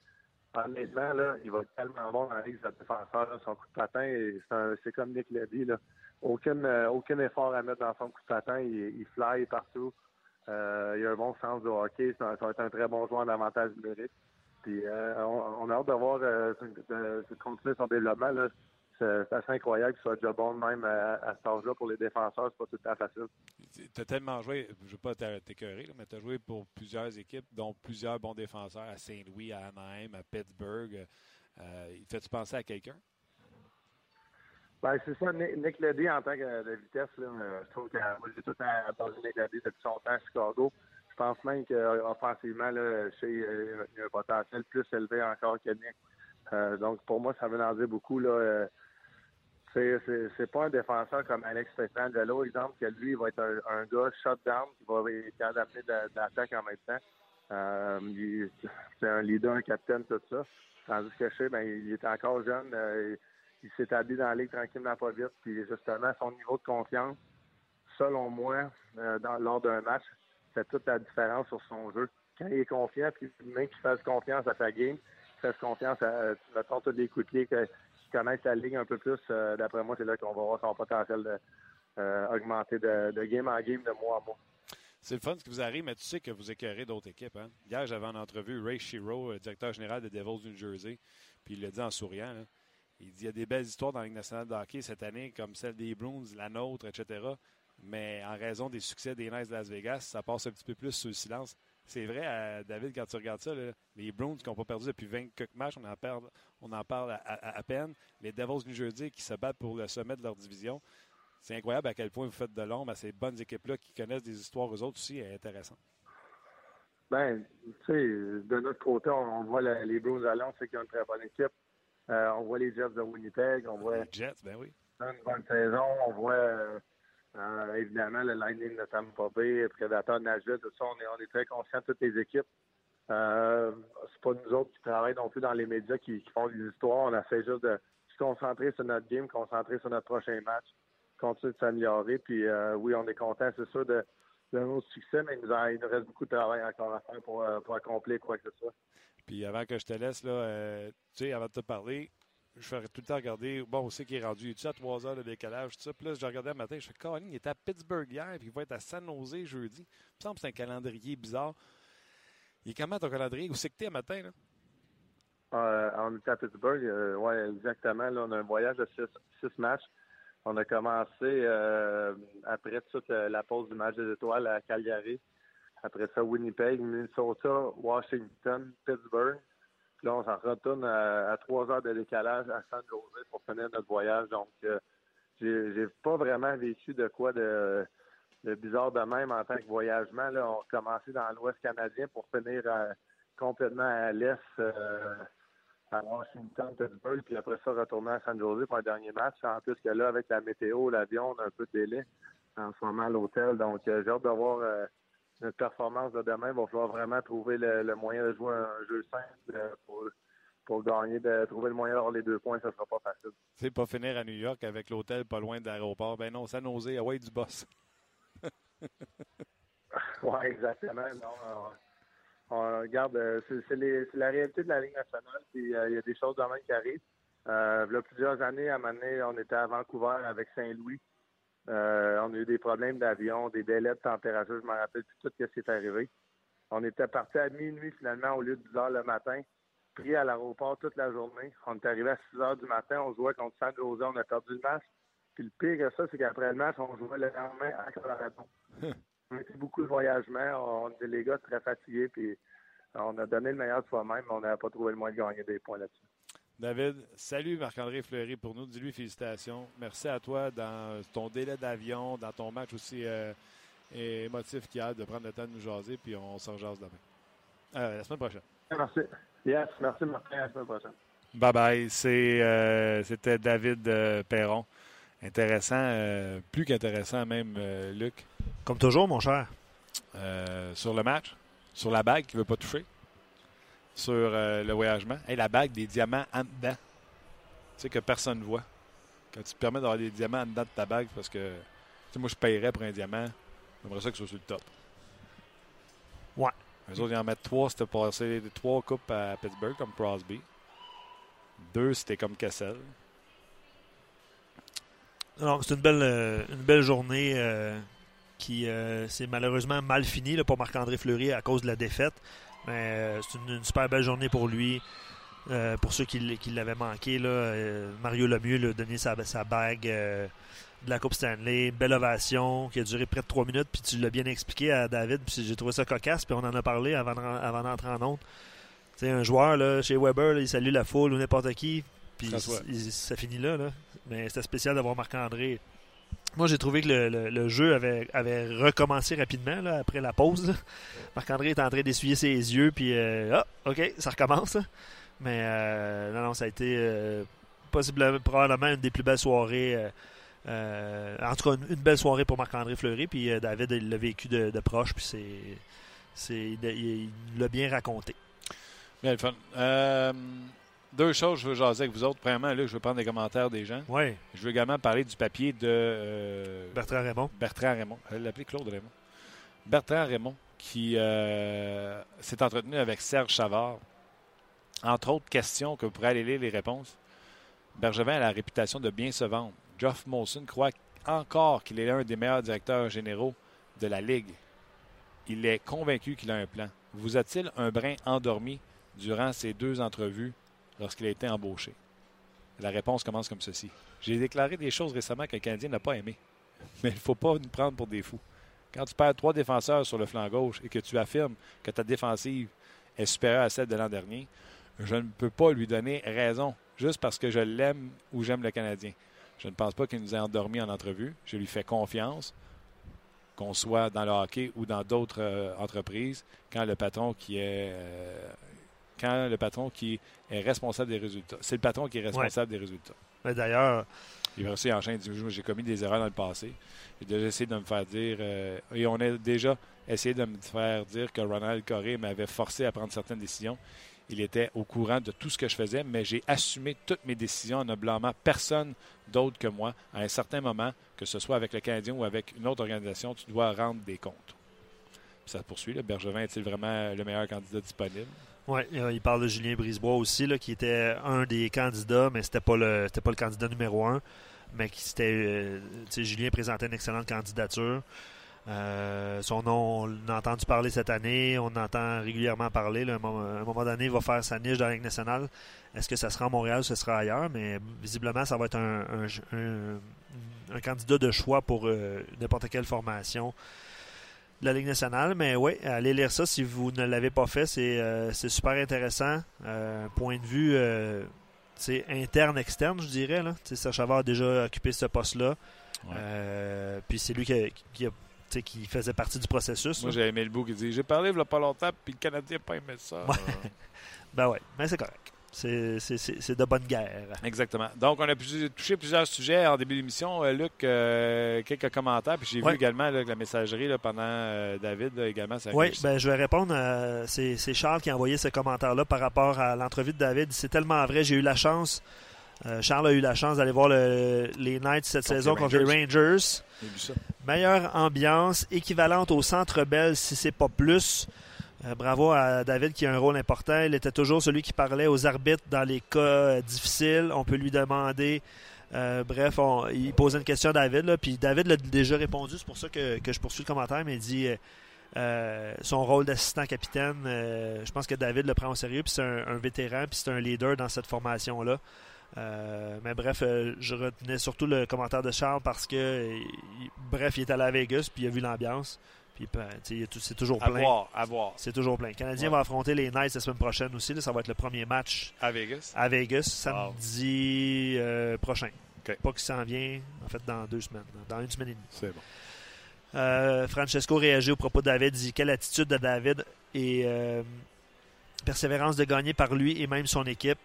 honnêtement, là, il va tellement bon dans la ligue de défenseur. son coup de patin, c'est comme Nick l'a dit. Là. Aucun, aucun effort à mettre dans son coup de patin. Il, il fly partout. Euh, il a un bon sens de hockey. Ça, va être un très bon joueur d'avantage numérique. Puis euh, on, a hâte de voir euh, de, continuer son développement. Là. C'est assez incroyable qu'il soit déjà bon même à, à cet âge-là pour les défenseurs. C'est pas tout à fait facile. Tu as tellement joué, je ne veux pas t'écœurer, mais tu as joué pour plusieurs équipes, dont plusieurs bons défenseurs à Saint-Louis, à Anaheim, à Pittsburgh. Euh, Fais-tu penser à quelqu'un? Ben, c'est ça, Nick Leddy en tant que de vitesse, là, euh, je trouve que moi j'ai tout entendu Nick Leddy depuis son temps à Chicago. Je pense même qu'offensivement, il y a un potentiel plus élevé encore que Nick. Euh, donc pour moi, ça veut en dire beaucoup. Là, euh, c'est pas un défenseur comme Alex Petrangelo, exemple, que lui, il va être un, gars shutdown qui va être amener de, l'attaque en même temps. Euh, c'est un leader, un capitaine, tout ça. Tandis que sais, ben, il est encore jeune. Euh, il s'est établi dans la ligue tranquillement pas vite. Puis justement, son niveau de confiance, selon moi, euh, lors d'un match, fait toute la différence sur son jeu. Quand il est confiant, puis même qu'il fasse confiance à sa game, qu'il fasse confiance à, mettons, tous les de pied qui connaissent la ligue un peu plus, euh, d'après moi, c'est là qu'on va voir son potentiel de, euh, augmenter de, game en game, de mois à mois. C'est le fun ce qui vous arrive, mais tu sais que vous écœurez d'autres équipes. Hein? Hier, j'avais en entrevue Ray Shiro, directeur général des Devils du New Jersey, puis il l'a dit en souriant. Il dit il y a des belles histoires dans la Ligue nationale de hockey cette année, comme celle des Bruins, la nôtre, etc. Mais en raison des succès des Knights de Las Vegas, ça passe un petit peu plus sous le silence. C'est vrai, euh, David, quand tu regardes ça, les Bruins qui n'ont pas perdu depuis 20 matchs, on en parle, on en parle à, peine. Les Devils New Jersey qui se battent pour le sommet de leur division. C'est incroyable à quel point vous faites de l'ombre à ces bonnes équipes-là qui connaissent des histoires aux autres aussi intéressantes. Ben, tu sais, de notre côté, on, voit les Bruins à c'est qu'ils ont une très bonne équipe. Euh, on voit les Jets de Winnipeg, on voit. Les Jets, ben oui. Une bonne saison, on voit. Euh, euh, évidemment, le Lightning de Tampa Bay, Predator Nashville, tout ça, on est, très conscients de toutes les équipes. Euh, c'est pas nous autres qui travaillons non plus dans les médias qui, font des histoires. On essaie juste de se concentrer sur notre game, concentrer sur notre prochain match, continuer de s'améliorer. Puis euh, oui, on est content, c'est sûr, de, de notre succès, mais il nous, reste beaucoup de travail encore à faire pour, euh, pour accomplir quoi que ce soit. Puis avant que je te laisse, là, tu sais, avant de te parler, je ferais tout le temps regarder. Bon, on sait qu'il est rendu. Il est à 3 heures de décalage, tout ça? Puis là, je regardais le matin, je fais Colin, il était à Pittsburgh hier, puis il va être à San Jose jeudi. Il me semble que c'est un calendrier bizarre. Il est comment ton calendrier? Où c'est que t'es matin, là? Euh, on était à Pittsburgh, euh, oui, exactement. Là, on a un voyage de six, matchs. On a commencé euh, après toute la pause du match des étoiles à Calgary. Après ça, Winnipeg, Minnesota, Washington, Pittsburgh là, on s'en retourne à, trois heures de décalage à San Jose pour finir notre voyage. Donc, euh, j'ai pas vraiment vécu de quoi de, bizarre de même en tant que voyagement. On a commencé dans l'Ouest canadien pour finir complètement à l'Est euh, à Washington, Pittsburgh, puis après ça, retourner à San Jose pour un dernier match. En plus que là, avec la météo, l'avion, on a un peu de délai en ce moment à l'hôtel. Donc, euh, j'ai hâte de voir notre performance de demain, il va falloir vraiment trouver le, moyen de jouer un jeu simple euh, pour, pour gagner, de trouver le moyen d'avoir les deux points, ça sera pas facile. C'est pas finir à New York avec l'hôtel pas loin de l'aéroport. Ben non, ça nausée, ah ouais, du boss. oui, exactement. on, regarde, euh, c'est la réalité de la Ligue nationale, puis euh, il y a des choses même qui arrivent. il y a plusieurs années, à un on était à Vancouver avec Saint-Louis. Euh, on a eu des problèmes d'avion, des délais de température, je me rappelle plus tout ce qui est arrivé. On était parti à minuit finalement au lieu de 10 heures le matin, pris à l'aéroport toute la journée. On est arrivé à 6 heures du matin, on jouait contre San Jose, on a perdu le match. Puis le pire que ça, c'est qu'après le match, on jouait le lendemain à Colorado. on a été beaucoup de voyagement, on était les gars très fatigués, puis on a donné le meilleur de soi-même, mais on n'avait pas trouvé le moyen de gagner des points là-dessus. David, salut Marc-André Fleury pour nous. Dis-lui félicitations. Merci à toi dans ton délai d'avion, dans ton match aussi euh, émotif qu'il y a de prendre le temps de nous jaser, puis on s'en jase demain. Euh, la semaine prochaine. Merci. Yes, merci Martin. À la semaine prochaine. Bye bye. Euh, c'était David Perron. Intéressant, plus qu'intéressant même, Luc. Comme toujours, mon cher. sur le match, sur la bague qui ne veut pas toucher sur euh, le voyagement. et la bague des diamants en dedans. sais, que personne ne voit. Quand tu te permets d'avoir des diamants en dedans de ta bague, parce que tu moi, je paierais pour un diamant, j'aimerais ça que ce soit sur le top. Ouais. Les autres, ils en mettent trois, c'était passer trois coupes à Pittsburgh, comme Crosby. Deux, c'était comme Kessel. Alors, c'est une belle, euh, une belle journée euh, qui s'est malheureusement mal finie là, pour Marc-André Fleury à cause de la défaite. Mais euh, c'est une, une super belle journée pour lui. Euh, pour ceux qui, l'avaient manqué, là, euh, Mario Lemieux lui a donné sa, sa bague euh, de la Coupe Stanley. Belle ovation qui a duré près de trois minutes. Puis tu l'as bien expliqué à David. Puis j'ai trouvé ça cocasse. Puis on en a parlé avant, d'entrer en honte. Tu sais, un joueur là, chez Weber, là, il salue la foule ou n'importe qui. Puis ça finit là, là. Mais c'était spécial d'avoir Marc-André. Moi, j'ai trouvé que le, jeu avait, recommencé rapidement après la pause. Marc-André est en train d'essuyer ses yeux, puis euh, ah, OK, ça recommence. Mais euh, non, non, ça a été euh, possiblement, probablement une des plus belles soirées. euh, euh, en tout cas, une, belle soirée pour Marc-André Fleury. Puis David, l'a vécu de, proche, puis c'est, il l'a bien raconté. Bien le fun. Euh, deux choses, je veux jaser avec vous autres. Premièrement, là, je veux prendre des commentaires des gens. Oui, Je veux également parler du papier de euh, Bertrand Raymond. Bertrand Raymond. Elle l'appelait Claude Raymond. Bertrand Raymond, qui euh, s'est entretenu avec Serge Savard. Entre autres questions que vous pourrez aller lire les réponses. Bergevin a la réputation de bien se vendre. Geoff Molson croit encore qu'il est l'un des meilleurs directeurs généraux de la Ligue. Il est convaincu qu'il a un plan. Vous a-t-il un brin endormi durant ces deux entrevues? Lorsqu'il a été embauché? La réponse commence comme ceci. J'ai déclaré des choses récemment que le Canadien n'a pas aimé. Mais il ne faut pas nous prendre pour des fous. Quand tu perds trois défenseurs sur le flanc gauche et que tu affirmes que ta défensive est supérieure à celle de l'an dernier, je ne peux pas lui donner raison juste parce que je l'aime ou j'aime le Canadien. Je ne pense pas qu'il nous ait endormis en entrevue. Je lui fais confiance, qu'on soit dans le hockey ou dans d'autres euh, entreprises, quand le patron qui est euh, quand le patron qui est responsable des résultats. C'est le patron qui est responsable des résultats. Mais D'ailleurs, Il aussi enchaîne, il dit J'ai commis des erreurs dans le passé. J'ai déjà essayé de me faire dire. euh, et on a déjà essayé de me faire dire que Ronald Coré m'avait forcé à prendre certaines décisions. Il était au courant de tout ce que je faisais, mais j'ai assumé toutes mes décisions en ne blâmant personne d'autre que moi. À un certain moment, que ce soit avec le Canadien ou avec une autre organisation, tu dois rendre des comptes. Puis ça se poursuit. Là. Bergevin est-il vraiment le meilleur candidat disponible? Oui, il parle de Julien Brisebois aussi, là, qui était un des candidats, mais c'était pas le c'était pas le candidat numéro un. Mais qui c'était. euh, Julien présentait une excellente candidature. Euh, son nom, on l'a entendu parler cette année, on entend régulièrement parler. à un, moment, donné, il va faire sa niche dans la Ligue nationale. Est-ce que ça sera à Montréal ou ce sera ailleurs? Mais visiblement, ça va être un, un- un- un candidat de choix pour euh, n'importe quelle formation de la Ligue nationale. Mais oui, allez lire ça si vous ne l'avez pas fait. C'est euh, super intéressant. Euh, point de vue euh, interne, externe, je dirais. Là. Chavard a déjà occupé ce poste-là. Ouais. Puis c'est lui qui, qui, a- qui faisait partie du processus. Moi, j'ai aimé le bout qui dit J'ai parlé il y a pas longtemps, puis le Canadien n'a pas aimé ça. Ouais. Ben ouais, mais c'est correct. C'est- de bonne guerre. Exactement. Donc, on a pu- touché plusieurs sujets en début d'émission. Euh, Luc, euh, quelques commentaires. Puis j'ai Ouais. vu également là, la messagerie là, pendant euh, David là, également. Oui, ben, je vais répondre. C'est Charles qui a envoyé ce commentaire-là par rapport à l'entrevue de David. C'est tellement vrai. J'ai eu la chance. Charles a eu la chance d'aller voir le- les Knights cette Contre saison les contre les Rangers. Meilleure ambiance, équivalente au Centre Bell si c'est pas plus. Euh, bravo à David qui a un rôle important. Il était toujours celui qui parlait aux arbitres dans les cas euh, difficiles. On peut lui demander. euh, bref, on- il posait une question à David. Puis David l'a déjà répondu. C'est pour ça que, je poursuis le commentaire. Mais il dit son rôle d'assistant capitaine. je pense que David le prend au sérieux. Puis c'est un, vétéran. Puis c'est un leader dans cette formation-là. Mais bref, je retenais surtout le commentaire de Charles parce que, bref, il est allé à Vegas puis il a vu l'ambiance. Puis ben, c'est toujours À plein. voir, à voir. C'est toujours plein. Le Canadien Ouais. va affronter les Knights la semaine prochaine aussi. là. ça va être le premier match À Vegas. à Vegas, samedi euh, prochain. Pas qu'il s'en vient, en fait, dans deux semaines. Dans une semaine et demie. C'est bon. Euh, Francesco réagit au propos de David, dit quelle attitude de David et euh, persévérance de gagner par lui et même son équipe.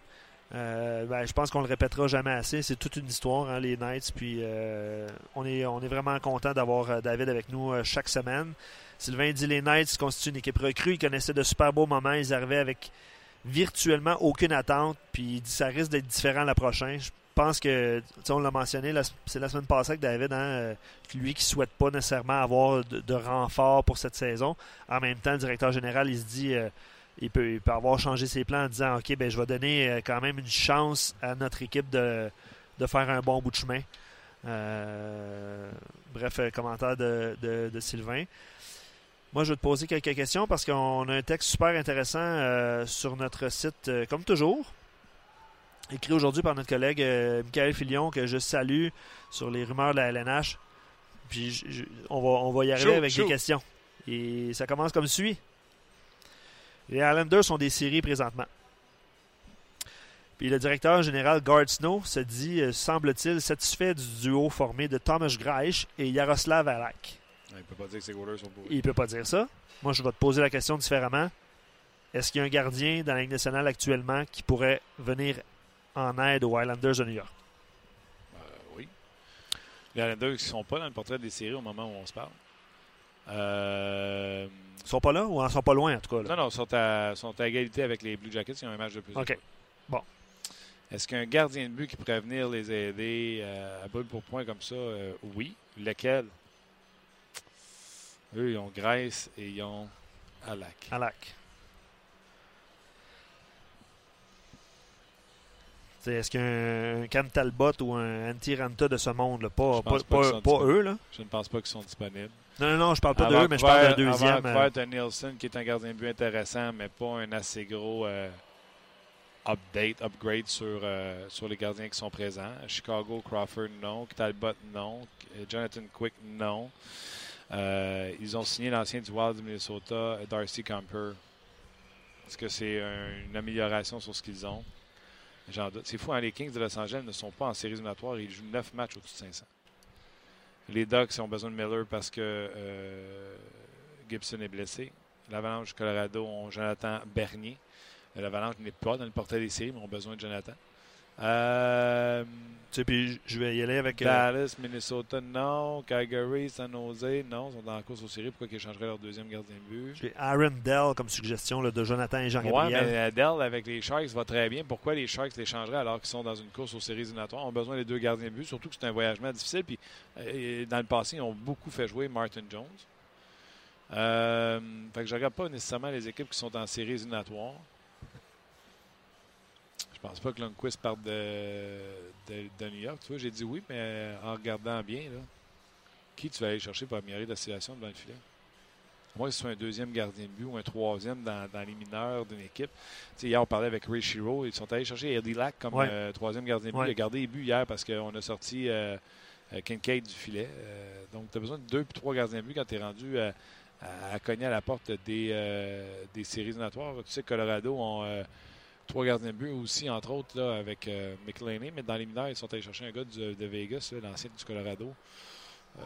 Euh, ben, je pense qu'on le répétera jamais assez. C'est toute une histoire, hein, les Knights. Puis euh, on, est, on est vraiment content d'avoir euh, David avec nous euh, chaque semaine. Sylvain dit les Knights constituent une équipe recrue. Ils connaissaient de super beaux moments. Ils arrivaient avec virtuellement aucune attente. Puis il dit ça risque d'être différent la prochaine. Je pense que, on l'a mentionné, c'est la semaine passée avec David, hein, lui qui souhaite pas nécessairement avoir de, renfort pour cette saison. En même temps, le directeur général, il se dit, il, peut, il, peut, avoir changé ses plans en disant, OK, ben, je vais donner euh, quand même une chance à notre équipe de, de faire un bon bout de chemin. bref, commentaire de, de, Sylvain. Moi, je vais te poser quelques questions parce qu'on a un texte super intéressant sur notre site, comme toujours écrit aujourd'hui par notre collègue euh, Michael Filion, que je salue sur les rumeurs de la LNH. Puis on, va, on va y arriver avec des questions. Et ça commence comme suit. Les Islanders sont des séries présentement. Puis le directeur général Gard Snow se dit, euh, semble-t-il, satisfait du duo formé de Thomas Greich et Yaroslav Alak. Il ne peut pas dire que ses goalers sont Il ne peut pas dire ça. Moi, je vais te poser la question différemment. Est-ce qu'il y a un gardien dans la Ligue nationale actuellement qui pourrait venir en aide aux Islanders de New York? Euh, oui. Les Islanders ne sont pas dans le portrait des séries au moment où on se parle. Euh... Ils sont pas là ou ils sont pas loin en tout cas? Non, non, ils sont à, sont à égalité avec les Blue Jackets. Ils ont un match de plus. OK. Bon. Est-ce qu'un gardien de but qui pourrait venir les aider euh, à boule pour point comme ça? Euh, oui. Lequel? Eux, ils ont Grace et ils ont Alak. Alak. Est-ce qu'un Cam Talbot ou un Antiranta de ce monde, là, pas, pas, pas, eux? Là? Je ne pense pas qu'ils sont disponibles. Non, non, non, je parle pas d'eux, mais je parle d'un deuxième. Avant euh... Nielsen, qui est un gardien de but intéressant, mais pas un assez gros euh, update, upgrade sur, euh, sur les gardiens qui sont présents. Chicago, Crawford, non. Talbot, non. Jonathan Quick, non. Euh, ils ont signé l'ancien du Wild du Minnesota, Darcy Camper. Est-ce que c'est une amélioration sur ce qu'ils ont? C'est fou, hein, les Kings de Los Angeles ne sont pas en séries éliminatoires. Ils jouent 9 matchs au-dessus de 500. Les Ducks ont besoin de Miller parce que euh, Gibson est blessé. L'Avalanche Colorado ont Jonathan Bernier. L'Avalanche n'est pas dans le portail des séries, mais ont besoin de Jonathan. Euh, tu sais, puis je vais y aller avec. Euh, Dallas, Minnesota, non. Calgary, San Jose, non. Ils sont dans la course aux séries. Pourquoi ils changeraient leur deuxième gardien de but? J'ai Aaron Dell comme suggestion de Jonathan et Jean-Gabriel. Oui, mais Dell avec les Sharks va très bien. Pourquoi les Sharks les changeraient alors qu'ils sont dans une course aux séries éliminatoires? Ils ont besoin des deux gardiens de but, surtout que c'est un voyagement difficile. Puis euh, dans le passé, ils ont beaucoup fait jouer Martin Jones. Euh, fait que je ne regarde pas nécessairement les équipes qui sont en séries éliminatoires. Je pense pas que Lundqvist parte de, de, New York. Tu vois, j'ai dit oui, mais en regardant bien, là, qui tu vas aller chercher pour améliorer la situation devant le filet? Moi, ce soit un deuxième gardien de but ou un troisième dans, les mineurs d'une équipe. Tu sais, hier, on parlait avec Ray Shiro. Ils sont allés chercher Eddie Lack comme euh, troisième gardien de but. Il a gardé les buts hier parce qu'on a sorti euh, euh, Kincaid du filet. donc, tu as besoin de deux puis trois gardiens de but quand tu es rendu à, cogner à la porte des, des séries éliminatoires. Tu sais, Colorado ont trois gardiens de but aussi, entre autres, là, avec euh. Mais dans les mineurs, ils sont allés chercher un gars de Vegas, l'ancien du Colorado. Euh,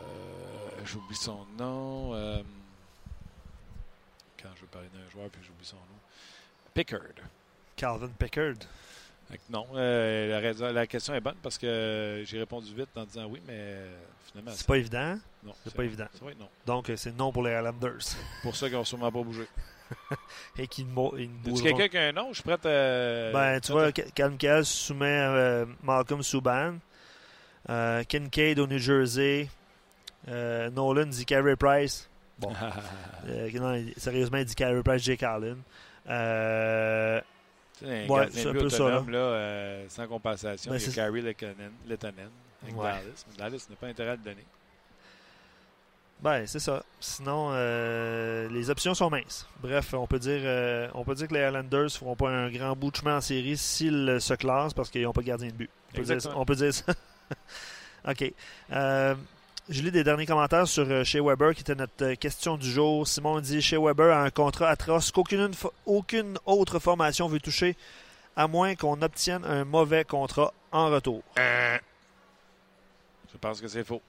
j'oublie son nom. Euh, quand je veux parler d'un joueur, puis j'oublie son nom. Pickard. Calvin Pickard. Non, la, la, question est bonne parce que j'ai répondu vite en disant oui, mais finalement. C'est pas évident. Non. C'est pas évident. Vrai, non. Donc, c'est non pour les Islanders. pour ça qu'ils n'ont sûrement pas bougé. et qui ne quelqu'un qui a un nom? Je suis prêt à. Ben, tu vois, Kalmkel soumet euh, Malcolm Subban. Euh, Kincaid au New Jersey. Euh, Nolan dit Carey Price. Bon. non, sérieusement, il dit Carey Price, Jake Allen. Euh, ouais, c'est un peu ça. Là. Là, sans compensation, ben, il y a Carey Lettonen avec Dallas. Dallas n'a pas intérêt à le donner. Ben, c'est ça. Sinon, euh, les options sont minces. Bref, on peut dire euh, on peut dire que les Islanders ne feront pas un grand bout de chemin en série s'ils se classent parce qu'ils n'ont pas de gardien de but. On peut, dire, on peut dire, ça. OK. Euh, je lis des derniers commentaires sur Shea Weber, qui était notre question du jour. Simon dit Shea Weber a un contrat atroce qu'aucune aucune autre formation veut toucher, à moins qu'on obtienne un mauvais contrat en retour. Je pense que c'est faux.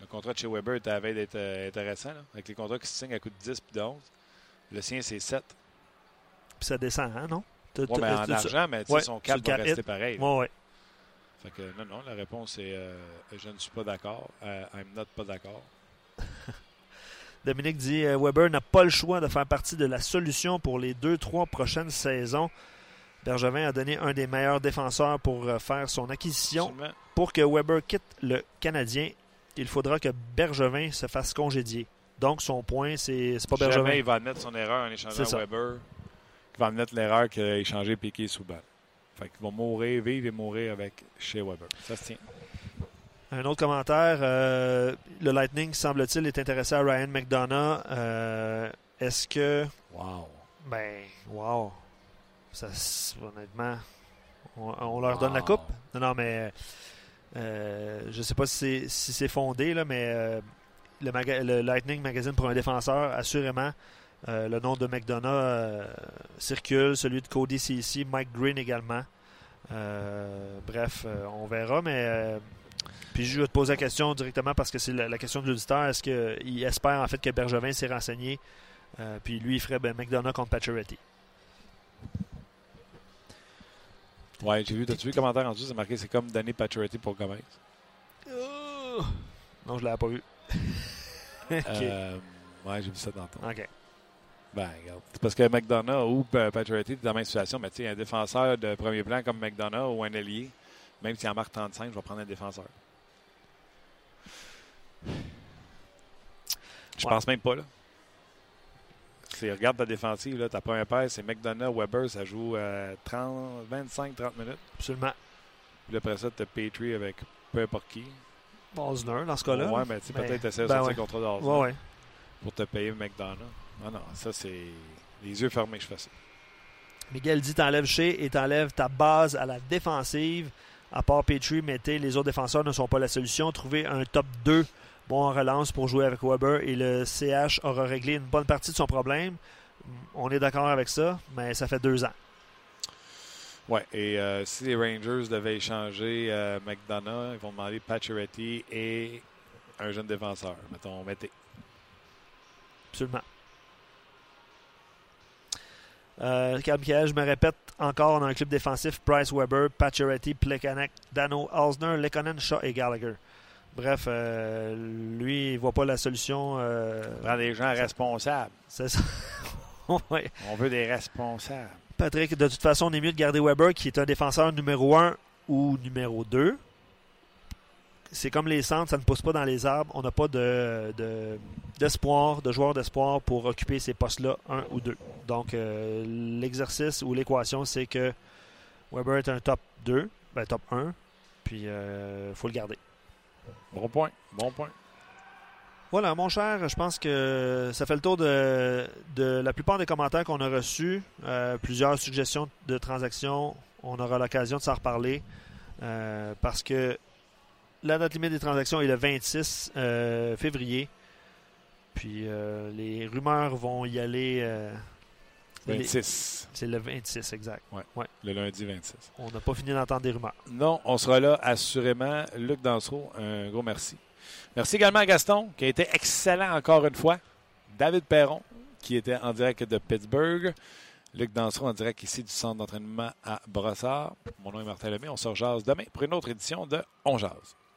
Le contrat de chez Weber était à d'être euh, intéressant, avec les contrats qui se signent à coup de 10 puis 11. Le sien, c'est 7. Puis ça descend, hein, non? Oui, mais en argent, mais son cap va rester pareil. Oui, oui. Fait que non, non, la réponse est euh, je ne suis pas d'accord. Euh, I'm not pas d'accord. Dominique dit Weber n'a pas le choix de faire partie de la solution pour les deux, trois prochaines saisons. Bergevin a donné un des meilleurs défenseurs pour faire son acquisition. Absolument. Pour que Weber quitte le Canadien, il faudra que Bergevin se fasse congédier. Donc, son point, c'est c'est pas Bergevin. Jamais il va admettre son erreur en échangeant. Weber. Il va admettre l'erreur qu'il a échangé Piqué sous balle. Fait qu'il va mourir, vivre et mourir avec chez Weber. Ça se tient. Un autre commentaire. euh, le Lightning, semble-t-il, est intéressé à Ryan McDonough. Euh, Est-ce que. Wow. Ben, wow. Ça, honnêtement, on, on leur donne la coupe. Non, non, mais euh, je sais pas si c'est si c'est fondé, mais euh, le, maga- le Lightning Magazine pour un défenseur, assurément, euh, le nom de McDonough circule, celui de Cody ici, Mike Green également. Bref, on verra, mais puis je vais te poser la question directement parce que c'est la, question de l'auditeur. Est-ce qu'il espère en fait que Bergevin s'est renseigné puis lui, il ferait ben, McDonough contre Pacioretty? Ouais, j'ai vu, t'as-tu vu le commentaire en dessous? C'est marqué, c'est comme donner Pacioretty pour Gomez. Non, je l'avais pas vu. ok. Euh, ouais, j'ai vu ça dans ton. Ok. Ben, regarde. C'est parce que McDonough ou euh, t'es dans la même situation, mais tu sais, un défenseur de premier plan comme McDonough ou un ailier, même s'il en marque 35, je vais prendre un défenseur. Je Ouais. pense même pas, là. C'est, regarde ta défensive, là, ta première paire, c'est McDonough, Weber, ça joue euh, 30, 25-30 minutes. Absolument. Puis après ça, tu as Petrie avec peu importe qui. Osner, dans ce cas-là. Ouais, mais tu sais, Mais- peut-être essayer de ben sortir contre Dawson Ouais, ouais. pour te payer McDonough. Non, non, ça, c'est les yeux fermés que je fais ça. Miguel dit t'enlèves chez et t'enlèves ta base à la défensive. À part Petrie, mettez les autres défenseurs ne sont pas la solution. Trouvez un top 2 bon en relance pour jouer avec Weber et le CH aura réglé une bonne partie de son problème. On est d'accord avec ça, mais ça fait deux ans. Ouais, et euh, si les Rangers devaient échanger euh, McDonough, ils vont demander Pacioretty et un jeune défenseur. Mettons, mettez. Absolument. Euh, je me répète encore dans un club défensif Price Weber, Pacioretty, Plekanec, Dano, Osner, Lekonen, Shaw et Gallagher. Bref, euh, lui, il voit pas la solution. euh, Prends des gens responsables. c'est ça. Ouais. On veut des responsables. Patrick, de toute façon, on est mieux de garder Weber, qui est un défenseur numéro 1 ou numéro 2. C'est comme les centres, ça ne pousse pas dans les arbres. On n'a pas de, de- d'espoir, de joueurs d'espoir pour occuper ces postes-là, 1 ou 2. Donc, euh, l'exercice ou l'équation, c'est que Weber est un top 2, ben, top 1, puis il faut le garder. Bon point. Bon point. Voilà, mon cher, je pense que ça fait le tour de, la plupart des commentaires qu'on a reçus. Euh, plusieurs suggestions de transactions. On aura l'occasion de s'en reparler euh, parce que la date limite des transactions est le 26 euh, février. Puis les rumeurs vont y aller. Euh, les- 26. C'est le 26, exact. Le lundi 26. On n'a pas fini d'entendre des rumeurs. Non, on sera là assurément. Luc Dansereau, un gros merci. Merci également à Gaston, qui a été excellent encore une fois. David Perron, qui était en direct de Pittsburgh. Luc Dansereau en direct ici du centre d'entraînement à Brossard. Mon nom est Martin Lemay. On se rejase demain pour une autre édition de On Jase.